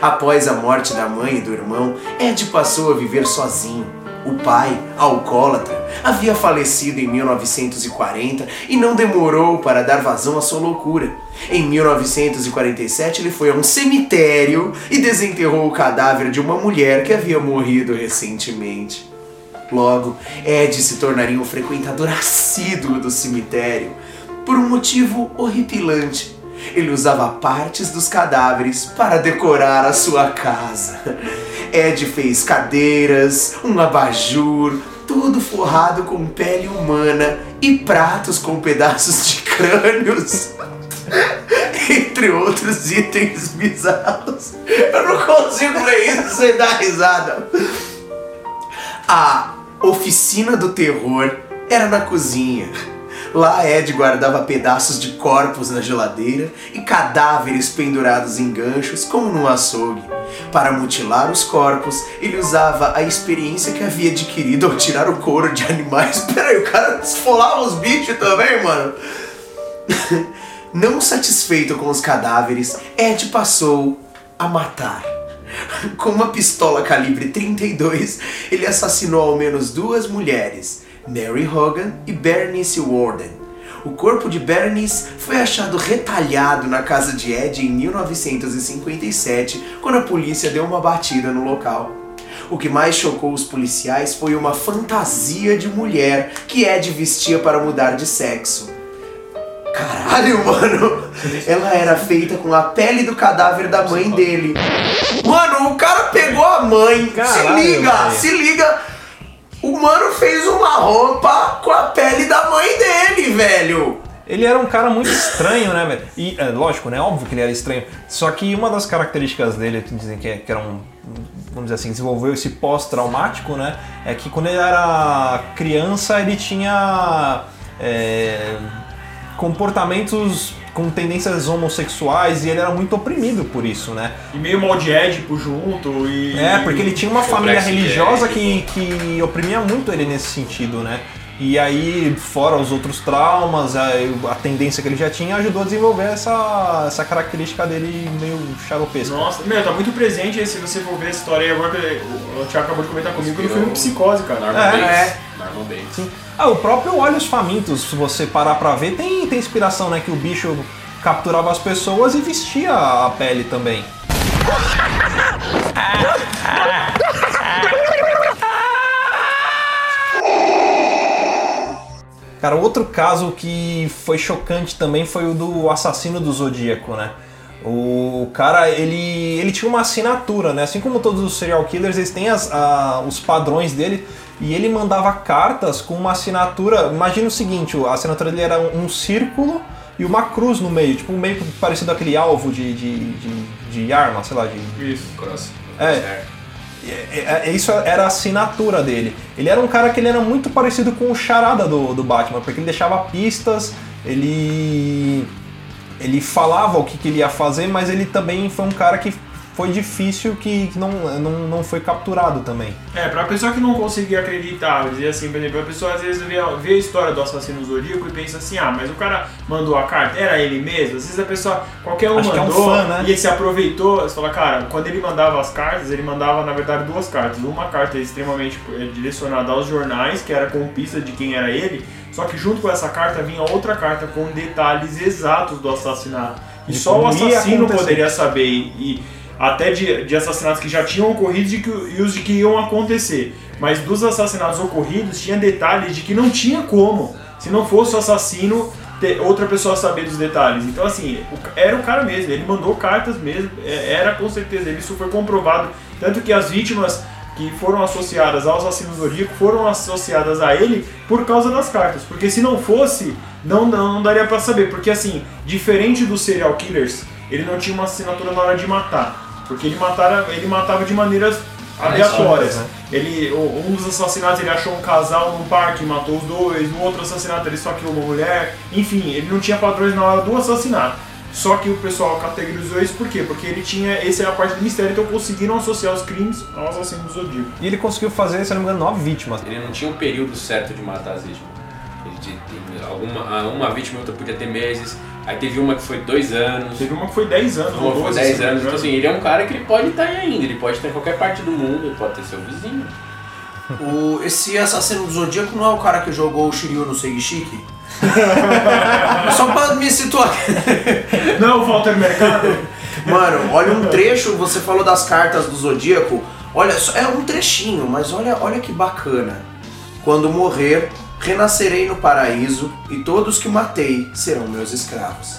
Após a morte da mãe e do irmão, Ed passou a viver sozinho. O pai, alcoólatra, havia falecido em 1940 e não demorou para dar vazão à sua loucura. Em 1947, ele foi a um cemitério e desenterrou o cadáver de uma mulher que havia morrido recentemente. Logo, Ed se tornaria um frequentador assíduo do cemitério por um motivo horripilante. Ele usava partes dos cadáveres para decorar a sua casa. Ed fez cadeiras, um abajur, tudo forrado com pele humana e pratos com pedaços de crânios. Entre outros itens bizarros. Eu não consigo ler isso sem dar risada. A oficina do terror era na cozinha. Lá Ed guardava pedaços de corpos na geladeira e cadáveres pendurados em ganchos, como num açougue. Para mutilar os corpos, ele usava a experiência que havia adquirido ao tirar o couro de animais. Peraí, o cara esfolava os bichos também, mano. Não satisfeito com os cadáveres, Ed passou a matar. Com uma pistola calibre 32, ele assassinou ao menos duas mulheres, Mary Hogan e Bernice Warden. O corpo de Bernice foi achado retalhado na casa de Ed em 1957, quando a polícia deu uma batida no local. O que mais chocou os policiais foi uma fantasia de mulher que Ed vestia para mudar de sexo. Caralho, mano! Ela era feita com a pele do cadáver da mãe dele. Mano, o cara pegou a mãe. Caralho, se liga, velho. se liga. O mano fez uma roupa com a pele da mãe dele, velho. Ele era um cara muito estranho, né, velho? E, é, lógico, né? Óbvio que ele era estranho. Só que uma das características dele, que dizem que, é- que era um. Vamos dizer assim, desenvolveu esse pós-traumático, né? É que quando ele era criança, ele tinha. é, comportamentos com tendências homossexuais e ele era muito oprimido por isso, né? E meio mal de Édipo junto e... É, porque ele tinha uma família religiosa que, que oprimia muito ele nesse sentido, né? E aí, fora os outros traumas, a, a tendência que ele já tinha, ajudou a desenvolver essa, essa característica dele meio charopesca. Nossa, meu, tá muito presente aí, se você for ver a história aí agora que o Thiago acabou de comentar comigo no filme Psicose, cara. É, é. Norman Bates. Sim. Ah, o próprio Olhos Famintos, se você parar pra ver, tem, tem inspiração, né? Que o bicho capturava as pessoas e vestia a pele também. Cara, outro caso que foi chocante também foi o do assassino do Zodíaco, né? O cara, ele, ele tinha uma assinatura, né? Assim como todos os serial killers, eles têm as- a- os padrões dele. E ele mandava cartas com uma assinatura. Imagina o seguinte: a assinatura dele era um, um círculo e uma cruz no meio, tipo meio parecido aquele alvo de, de, de, de arma, sei lá, de, Isso. Cross. É. Certo. é, é, Isso era a assinatura dele. Ele era um cara que ele era muito parecido com o charada do, do Batman, porque ele deixava pistas, ele. Ele falava o que, que ele ia fazer, mas ele também foi um cara que foi difícil que, que não, não, não foi capturado também. É, pra pessoa que não conseguia acreditar, dizer assim, por exemplo, a pessoa às vezes vê, a- vê a história do assassino zodíaco e pensa assim, ah, mas o cara mandou a carta, era ele mesmo? Às vezes a pessoa, qualquer um Acho que é um mandou fã, né? e ele se aproveitou, você fala, cara, quando ele mandava as cartas, ele mandava na verdade duas cartas. Uma carta extremamente eh, direcionada aos jornais, que era com pista de quem era ele, só que junto com essa carta vinha outra carta com detalhes exatos do assassinato. E De só o assassino poderia saber e até de, de assassinatos que já tinham ocorrido e, que, e os de que iam acontecer. Mas dos assassinatos ocorridos tinha detalhes de que não tinha como, se não fosse o assassino, ter outra pessoa saber dos detalhes. Então assim, era o cara mesmo, ele mandou cartas mesmo, é- era com certeza, isso foi comprovado. Tanto que as vítimas que foram associadas ao assassino zodíaco foram associadas a ele por causa das cartas. Porque se não fosse, não, não, não daria pra saber. Porque assim, diferente dos serial killers, ele não tinha uma assinatura na hora de matar. Porque ele, matara, ele matava de maneiras aleatórias. né? Ele, um dos assassinatos ele achou um casal num parque, matou os dois. No outro assassinato ele só criou uma mulher. Enfim, ele não tinha padrões na hora do assassinato. Só que o pessoal categorizou isso por quê? Porque ele tinha. Essa é a parte do mistério, então conseguiram associar os crimes ao assassino do Zodíaco. E ele conseguiu fazer, se eu não me engano, nove vítimas. Ele não tinha um período certo de matar as vítimas. Ele tinha, tinha alguma, ah, uma vítima, outra podia ter meses. Aí teve uma que foi dois anos. Teve uma que foi 10 anos, Uma foi 12, 10 se não me anos. Então assim, ele é um cara que ele pode estar aí ainda. Ele pode estar em qualquer parte do mundo. Ele pode ter seu vizinho. O, esse assassino do Zodíaco não é o cara que jogou o Shiryu no Seigishiki? Só pra me situar. Não, o Walter Mercado. Mano, olha um trecho, você falou das cartas do Zodíaco. Olha, é um trechinho, mas olha, olha que bacana. Quando morrer, renascerei no paraíso e todos que matei serão meus escravos.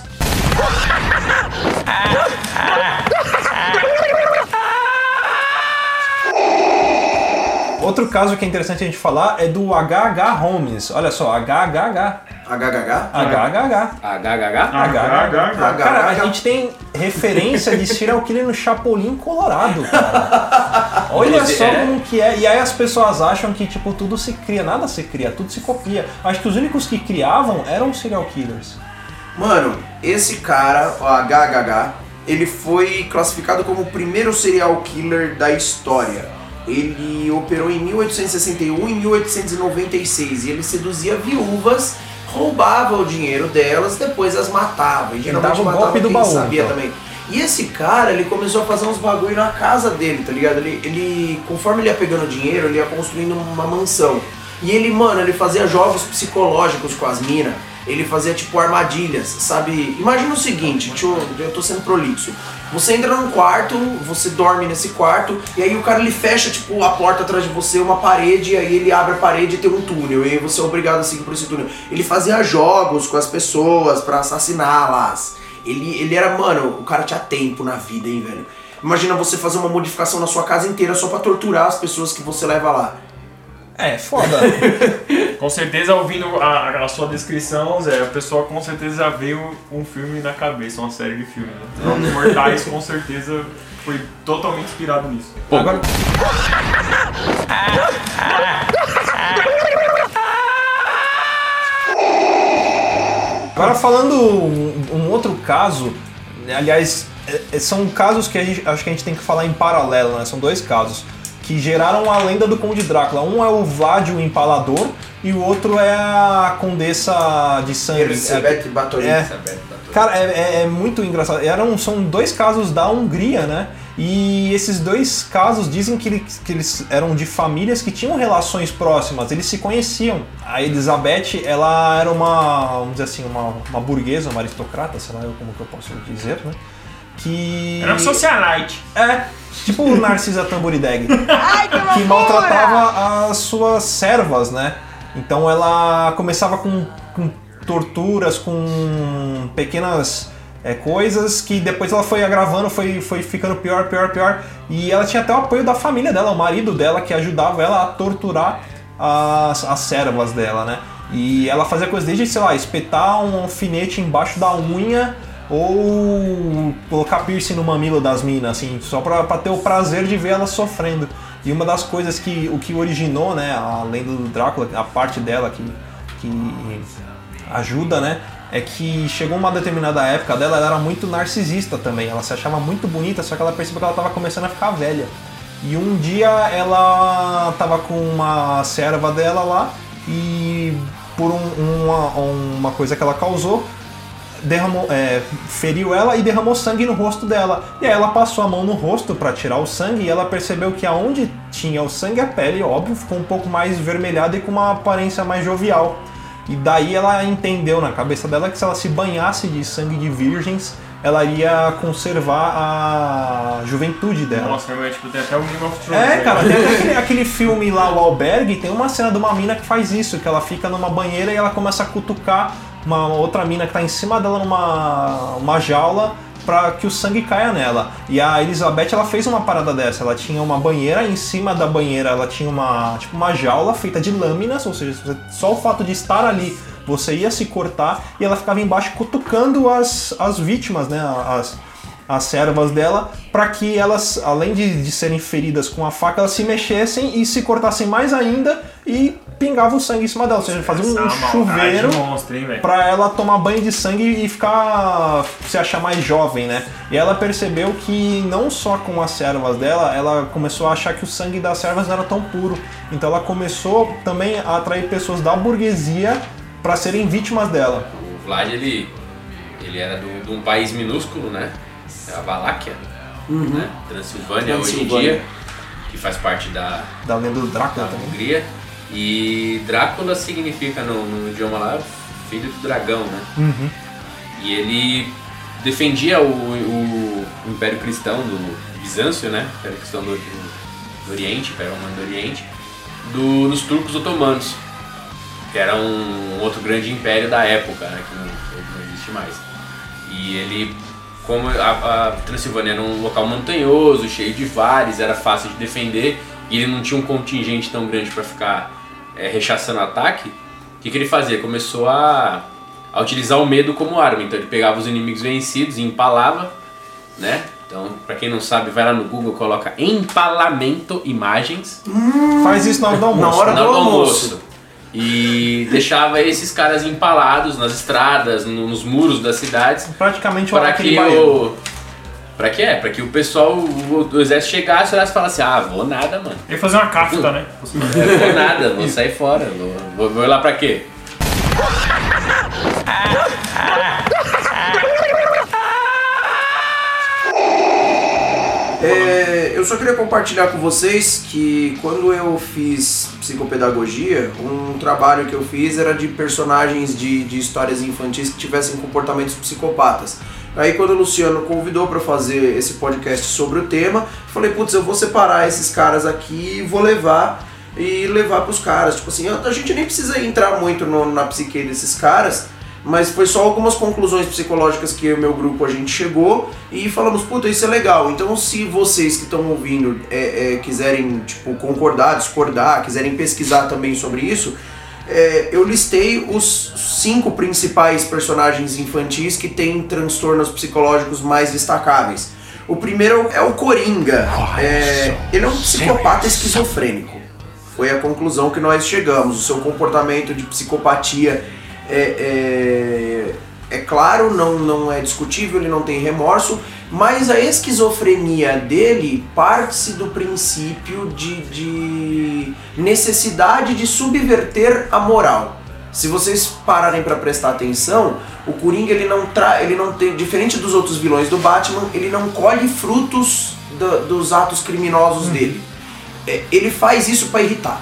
Outro caso que é interessante a gente falar é do HH Holmes. Olha só, HHH. HHH? HHH. HHH? HHH. Cara, a gente tem referência de serial killer no Chapolin Colorado, cara. Olha só é. como que é. E aí as pessoas acham que, tipo, tudo se cria. Nada se cria, tudo se copia. Acho que os únicos que criavam eram os serial killers. Mano, esse cara, o HHH, ele foi classificado como o primeiro serial killer da história. Ele operou em 1861 e 1896 e ele seduzia viúvas, roubava o dinheiro delas, depois as matava. E geralmente dava o matava quem baú, sabia então. também. E esse cara, ele começou a fazer uns bagulho na casa dele, tá ligado? Ele, ele, conforme ele ia pegando dinheiro, ele ia construindo uma mansão. E ele, mano, ele fazia jogos psicológicos com as minas. Ele fazia tipo armadilhas, sabe? Imagina o seguinte, deixa eu, eu tô sendo prolixo. Você entra num quarto, você dorme nesse quarto, e aí o cara ele fecha tipo a porta atrás de você, uma parede, e aí ele abre a parede e tem um túnel, e aí você é obrigado a seguir por esse túnel. Ele fazia jogos com as pessoas pra assassiná-las. Ele, ele era, mano, o cara tinha tempo na vida, hein, velho. Imagina você fazer uma modificação na sua casa inteira só pra torturar as pessoas que você leva lá. É, foda. Com certeza, ouvindo a, a sua descrição, Zé, a pessoa com certeza já veio um filme na cabeça, uma série de filmes. Né? Jogos Mortais, com certeza, foi totalmente inspirado nisso. Agora, Agora falando um, um outro caso, né, aliás, é- é- são casos que gente, acho que a gente tem que falar em paralelo, né? São dois casos que geraram a lenda do Conde Drácula. Um é o Vlad o Empalador e o outro é a Condessa de Sangue. Elisabeth Batory. É. Cara, é, é- é muito engraçado. Eram, são dois casos da Hungria, né? E esses dois casos dizem que eles, que eles eram de famílias que tinham relações próximas, eles se conheciam. A Elizabeth, ela era uma, vamos dizer assim, uma, uma burguesa, uma aristocrata, sei lá como que eu posso dizer, né? Que... Era um socialite. É, tipo o Narcisa Tamburideg. que maltratava as suas servas, né? Então ela começava com, com torturas, com pequenas é, coisas que depois ela foi agravando, foi, foi ficando pior, pior, pior. E ela tinha até o apoio da família dela, o marido dela, que ajudava ela a torturar as, as servas dela, né? E ela fazia coisas desde, sei lá, espetar um alfinete embaixo da unha ou colocar piercing no mamilo das minas, assim, só pra, pra ter o prazer de ver elas sofrendo. E uma das coisas que o que originou, né, a lenda do Drácula, a parte dela que, que ajuda, né, é que chegou uma determinada época dela, ela era muito narcisista também, ela se achava muito bonita, só que ela percebeu que ela estava começando a ficar velha. E um dia ela tava com uma serva dela lá e por um- uma, uma coisa que ela causou, derramou, é, feriu ela e derramou sangue no rosto dela. E aí ela passou a mão no rosto para tirar o sangue e ela percebeu que aonde tinha o sangue, a pele, óbvio, ficou um pouco mais vermelhada e com uma aparência mais jovial. E daí ela entendeu na cabeça dela que se ela se banhasse de sangue de virgens, ela iria conservar a juventude dela. Nossa, meu, tipo, tem até o Game of Thrones. É, né? cara, tem até aquele, aquele filme lá, o Albergue, tem uma cena de uma mina que faz isso, que ela fica numa banheira e ela começa a cutucar uma outra mina que tá em cima dela numa uma jaula para que o sangue caia nela. E a Elizabeth, ela fez uma parada dessa, ela tinha uma banheira, em cima da banheira ela tinha uma, tipo, uma jaula feita de lâminas, ou seja, só o fato de estar ali, você ia se cortar e ela ficava embaixo cutucando as, as vítimas, né, as, as servas dela para que elas, além de, de serem feridas com a faca, elas se mexessem e se cortassem mais ainda e pingava o sangue em cima dela, ou seja, fazia um, Essa é chuveiro monstro, hein, para ela tomar banho de sangue e ficar se achar mais jovem, né? E ela percebeu que não só com as servas dela, ela começou a achar que o sangue das servas não era tão puro. Então ela começou também a atrair pessoas da burguesia para serem vítimas dela. O Vlad, ele, ele era do- de um país minúsculo, né? É a Valáquia, né? Transilvânia, hoje em Transilvânia. dia, que faz parte da, Da lenda do Drácula da também. E Drácula significa no, no idioma lá filho do dragão, né? Uhum. E ele defendia o, o Império Cristão do Bizâncio, né? Império Cristão do, do, do Oriente, Império Romano do Oriente, do, dos turcos otomanos, que era um outro grande império da época, né? Que não, não existe mais. E ele, como a, a Transilvânia era um local montanhoso, cheio de vales, era fácil de defender, e ele não tinha um contingente tão grande para ficar é, rechaçando ataque, o que, que ele fazia? Começou a, a utilizar o medo como arma. Então ele pegava os inimigos vencidos e empalava, né? Então, pra quem não sabe, vai lá no Google, coloca empalamento imagens Faz isso na hora do almoço. Na hora na do hora do almoço. almoço. E deixava esses caras empalados nas estradas, no- nos muros das cidades, Praticamente o para que o, Pra que é? Pra que o pessoal o, o exército chegasse, olhasse e falasse, ah, vou nada, mano. Ele fazer uma cafta, né? É, vou nada, vou sair fora. Vou, vou, vou lá pra quê? É, eu só queria compartilhar com vocês que quando eu fiz psicopedagogia, um trabalho que eu fiz era de personagens de, de histórias infantis que tivessem comportamentos psicopatas. Aí quando o Luciano convidou para fazer esse podcast sobre o tema, falei, putz, eu vou separar esses caras aqui e vou levar e levar pros caras. Tipo assim, a gente nem precisa entrar muito no- na psique desses caras, mas foi só algumas conclusões psicológicas que e meu grupo a gente chegou e falamos, puta, isso é legal. Então se vocês que estão ouvindo é, é, quiserem tipo, concordar, discordar, quiserem pesquisar também sobre isso, é, eu listei os cinco principais personagens infantis que têm transtornos psicológicos mais destacáveis. O primeiro é o Coringa. É, ele é um psicopata esquizofrênico. Foi a conclusão que nós chegamos. O seu comportamento de psicopatia é, é, é claro, não, não é discutível, ele não tem remorso, mas a esquizofrenia dele parte-se do princípio de, de necessidade de subverter a moral. Se vocês pararem para prestar atenção, o Coringa ele não tra ele não tem diferente dos outros vilões do Batman, ele não colhe frutos do- dos atos criminosos dele. É, ele faz isso para irritar.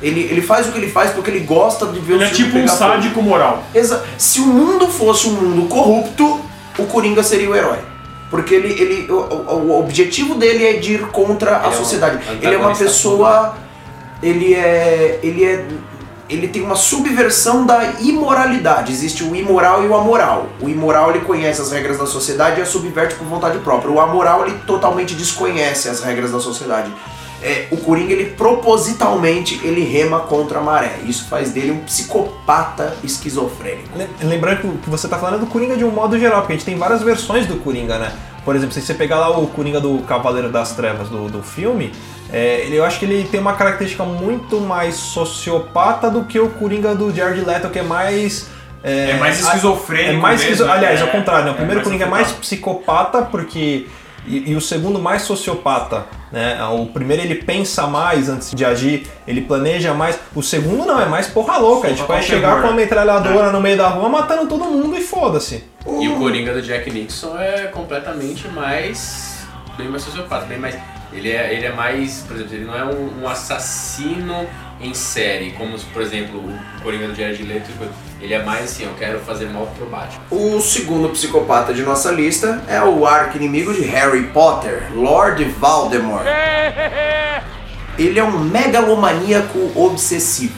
Ele, ele faz o que ele faz porque ele gosta de ver Ele o é filme tipo um pegar fogo. sádico moral. Exa Se o mundo fosse um mundo corrupto, o Coringa seria o herói. Porque ele, ele, o, o- objetivo dele é de ir contra a é um sociedade. ele é uma pessoa. Ele é. Ele é. Ele tem uma subversão da imoralidade. Existe o imoral e o amoral. O imoral ele conhece as regras da sociedade e a subverte por vontade própria. O amoral ele totalmente desconhece as regras da sociedade. É, o Coringa ele propositalmente ele rema contra a maré. Isso faz dele um psicopata esquizofrênico. Le- Lembrando que o que você tá falando é do Coringa de um modo geral, porque a gente tem várias versões do Coringa, né? Por exemplo, se você pegar lá o Coringa do Cavaleiro das Trevas do, do filme, é, ele- eu acho que ele tem uma característica muito mais sociopata do que o Coringa do Jared Leto, que é mais... É mais esquizofrênico É mais mesmo, esquizo... Aliás, é- ao contrário, né? o é primeiro mais Coringa é mais psicopata, porque... E, e o segundo mais sociopata, né? O primeiro ele pensa mais antes de agir, ele planeja mais. O segundo não, é mais porra louca. A gente vai chegar com uma metralhadora no meio da rua matando todo mundo e foda-se. E o Coringa do Jack Nixon é completamente mais. bem mais sociopata, bem mais. Ele é, ele é mais, por exemplo, ele não é um, um assassino em série, como por exemplo o Coringa do Jared Leto, coisa. ele é mais assim, eu quero fazer mal pro Batman. O segundo psicopata de nossa lista é o arco-inimigo de Harry Potter, Lord Voldemort. Ele é um megalomaníaco obsessivo.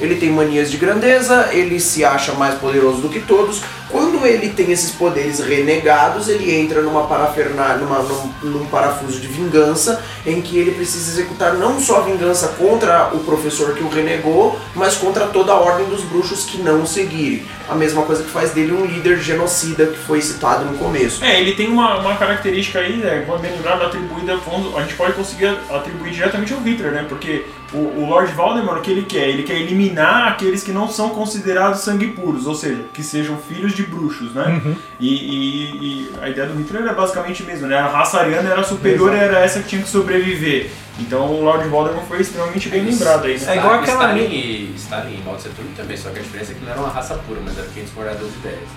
Ele tem manias de grandeza, ele se acha mais poderoso do que todos. Quando ele tem esses poderes renegados, ele entra numa parafernália, numa, num, num parafuso de vingança, em que ele precisa executar não só a vingança contra o professor que o renegou, mas contra toda a ordem dos bruxos que não o seguirem. A mesma coisa que faz dele um líder genocida que foi citado no começo. É, ele tem uma, uma característica aí, né, bem lembrado, atribuída, a gente pode conseguir atribuir diretamente ao Hitler, né? Porque o, o Lord Voldemort, o que ele quer? Ele quer eliminar aqueles que não são considerados sangue puros, ou seja, que sejam filhos de bruxos, né? E, e- e a ideia do Hitler era basicamente mesmo, né? A raça ariana era superior e era essa que tinha que sobreviver. Então o Lord Voldemort foi extremamente bem lembrado aí, né? É igual aquela Stalin, e, Stalin e Mao Tse Tung também, só que a diferença é que não era uma raça pura, mas era quem discordava das ideias.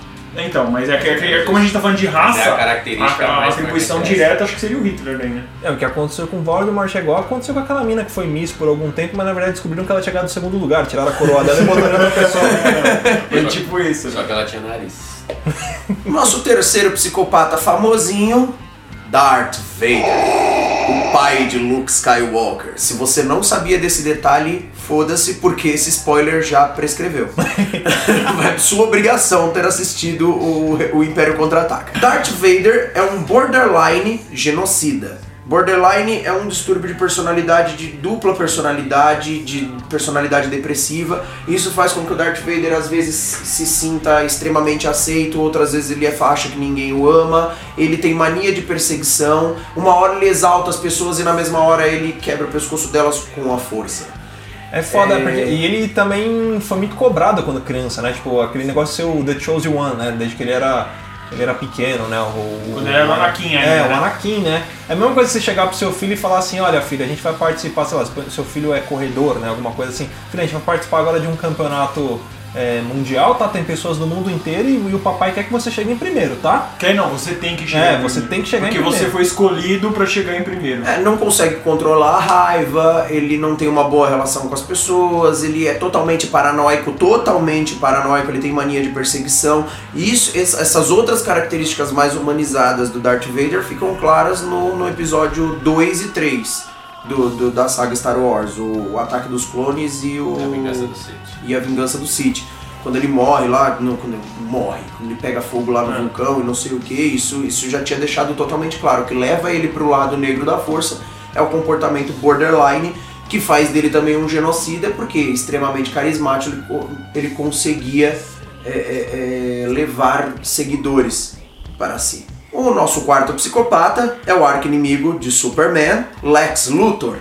Então, mas é que, é que- é como a gente tá falando de raça, É a característica a, a mais atribuição marcante. direta acho que seria o Hitler daí, né? É, o que aconteceu com o Voldemort é igual aconteceu com aquela mina que foi Miss por algum tempo, mas na verdade descobriram que ela tinha chegado no segundo lugar, tiraram a coroa dela e botaram outra pessoa. Foi tipo isso. Só que ela tinha nariz. Nosso terceiro psicopata famosinho, Darth Vader, o pai de Luke Skywalker. Se você não sabia desse detalhe, foda-se, porque esse spoiler já prescreveu. É sua obrigação ter assistido o, o Império Contra-Ataca. Darth Vader é um borderline genocida. Borderline é um distúrbio de personalidade, de dupla personalidade, de personalidade depressiva. Isso faz com que o Darth Vader às vezes se sinta extremamente aceito, outras vezes ele é acha que ninguém o ama. Ele tem mania de perseguição. Uma hora ele exalta as pessoas e na mesma hora ele quebra o pescoço delas com a força. É foda, É. porque. E ele também foi muito cobrado quando criança, né? Tipo, aquele negócio de ser o The Chosen One, né? Desde que ele era ele era pequeno, né? O, Quando ele era o Anakin ainda, É, o né? Anakin, né? É a mesma coisa que você chegar pro seu filho e falar assim, olha filho, a gente vai participar, sei lá, se seu filho é corredor, né? Alguma coisa assim. Filho, a gente vai participar agora de um campeonato é, mundial, tá? Tem pessoas do mundo inteiro e, e o papai quer que você chegue em primeiro, tá? Quer não, você tem que chegar É, em você primeiro. tem que chegar em Porque você primeiro. foi escolhido pra chegar em primeiro. É, não consegue controlar a raiva, ele não tem uma boa relação com as pessoas, ele é totalmente paranoico, totalmente paranoico, ele tem mania de perseguição. E isso, es- essas outras características mais humanizadas do Darth Vader ficam claras no, no episódio 2 e 3 do, do- da saga Star Wars, o, o Ataque dos Clones e o. A vingança do Sith. e a vingança do Sith. Quando ele morre lá, não, quando ele morre, quando ele pega fogo lá no É. vulcão e não sei o que, isso, isso já tinha deixado totalmente claro. O que leva ele pro lado negro da força é o comportamento borderline, que faz dele também um genocida, porque extremamente carismático, ele, ele conseguia é, é, é, levar seguidores para si. O nosso quarto psicopata é o arqui-inimigo de Superman, Lex Luthor.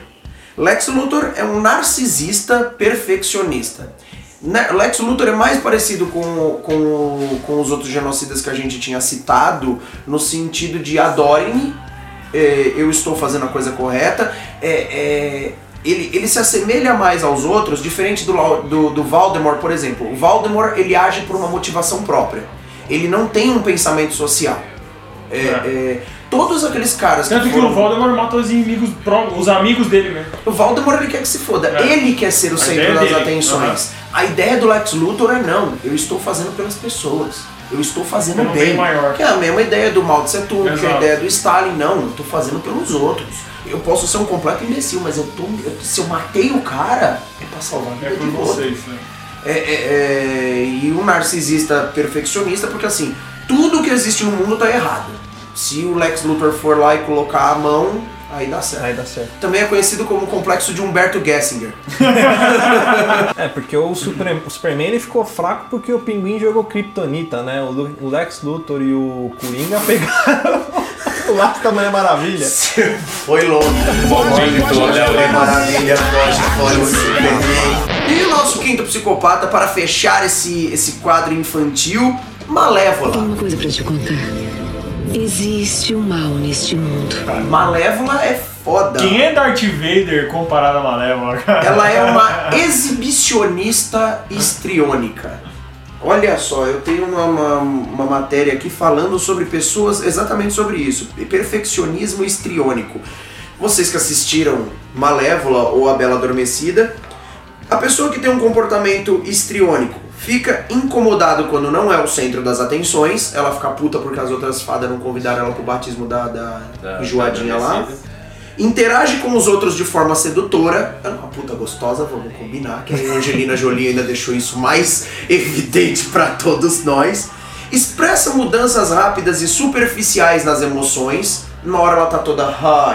Lex Luthor é um narcisista perfeccionista. Ne- Lex Luthor é mais parecido com, com, com os outros genocidas que a gente tinha citado, no sentido de adorem-me, é, eu estou fazendo a coisa correta. É, é, ele, ele se assemelha mais aos outros, diferente do, do, do Voldemort, por exemplo. O Voldemort ele age por uma motivação própria. Ele não tem um pensamento social. É, é, todos aqueles caras Tanto que foram- o Voldemort mata os inimigos, os amigos dele mesmo. o Voldemort ele quer que se foda. É. Ele quer ser o centro das dele. atenções. A ideia do Lex Luthor é não. Eu estou fazendo pelas pessoas. Eu estou fazendo Pelo bem. maior. Que é a mesma ideia do Mao Tse Tung, que é a ideia do Stalin. Não, eu estou fazendo pelos outros. Eu posso ser um completo imbecil, mas eu tô, eu- se eu matei o cara, é pra salvar a vida É por de outro. vocês, né? É, é, é, e um narcisista perfeccionista, porque assim, tudo que existe no mundo tá errado. Se o Lex Luthor for lá e colocar a mão, aí dá certo. Aí dá certo. Também é conhecido como o complexo de Humberto Gessinger. É, porque o, Super- o Superman ele ficou fraco porque o Pinguim jogou Kryptonita, né? O, o Lex Luthor e o Coringa pegaram o laço da Mulher Maravilha. Foi longe. Muito Mulher Maravilha, foge, foge, o Superman. E o nosso quinto psicopata, para fechar esse, esse quadro infantil, Malévola. Tenho uma coisa pra te contar. Existe o mal neste mundo. Malévola é foda. Quem é Darth Vader comparado a Malévola, cara? Ela é uma exibicionista histriônica. Olha só, eu tenho uma, uma, uma matéria aqui falando sobre pessoas exatamente sobre isso. Perfeccionismo histriônico. Vocês que assistiram Malévola ou A Bela Adormecida, a pessoa que tem um comportamento histriônico fica incomodado quando não é o centro das atenções, ela fica puta porque as outras fadas não convidaram ela pro batismo da, da, Da- enjoadinha da lá. Interage com os outros de forma sedutora. Ela é uma puta gostosa, vamos combinar, que a Angelina Jolie ainda deixou isso mais evidente pra todos nós. Expressa mudanças rápidas e superficiais nas emoções. Na hora ela tá toda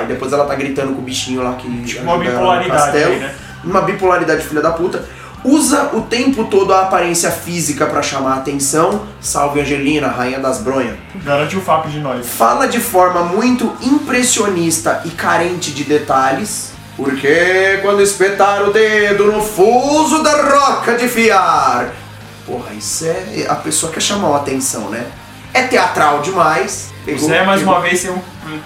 e depois ela tá gritando com o bichinho lá que Tipo uma bipolaridade aí, né? Uma bipolaridade filha da puta. Usa o tempo todo a aparência física pra chamar a atenção. Salve Angelina, rainha das bronhas. Garante o FAP de nós. Fala de forma muito impressionista e carente de detalhes. Porque quando espetar o dedo no fuso da roca de fiar. Porra, isso é. A pessoa quer chamar a atenção, né? É teatral demais. Pegou- Você é mais pegou- uma vez um.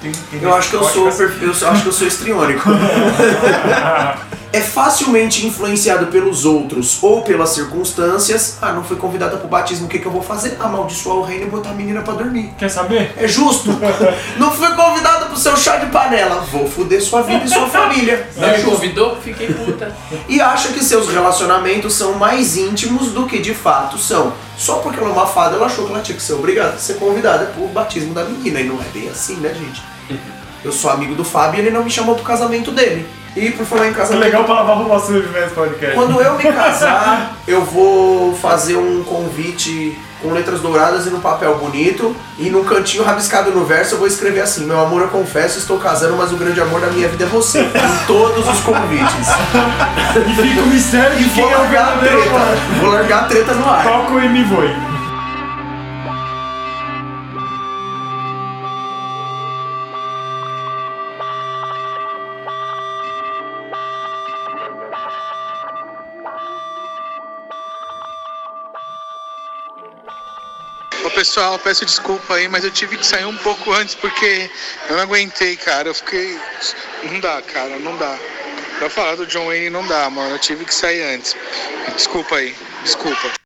Tem, tem eu acho que eu sou, eu acho que eu sou histriônico. é facilmente influenciado pelos outros ou pelas circunstâncias. Ah, não fui convidada pro batismo, o que, que eu vou fazer? Amaldiçoar o reino e botar a menina pra dormir. Quer saber? É justo? não fui convidada pro seu chá de panela. Vou foder sua vida e sua família. Não me convidou? Fiquei puta. E acha que seus relacionamentos são mais íntimos do que de fato são. Só porque ela é uma fada, ela achou que ela tinha que ser obrigada a ser convidada pro batismo da menina. E não é bem assim, né, gente? Eu sou amigo do Fábio e ele não me chamou pro casamento dele. E por falar em É casamento. legal pra lavar roupa suja nesse podcast. Quando eu me casar, eu vou fazer um convite com letras douradas e no papel bonito. E num cantinho rabiscado no verso eu vou escrever assim: Meu amor, eu confesso, estou casando, mas o grande amor da minha vida é você. em todos os convites. E fica o mistério de E quem vou é o largar a verdadeiro. Vou largar a treta no ar. Toco e me voe. Pessoal, peço desculpa aí, mas eu tive que sair um pouco antes porque eu não aguentei, cara. Eu fiquei. Não dá, cara, não dá. Pra falar do John Wayne não dá, mano. Eu tive que sair antes. Desculpa aí, desculpa.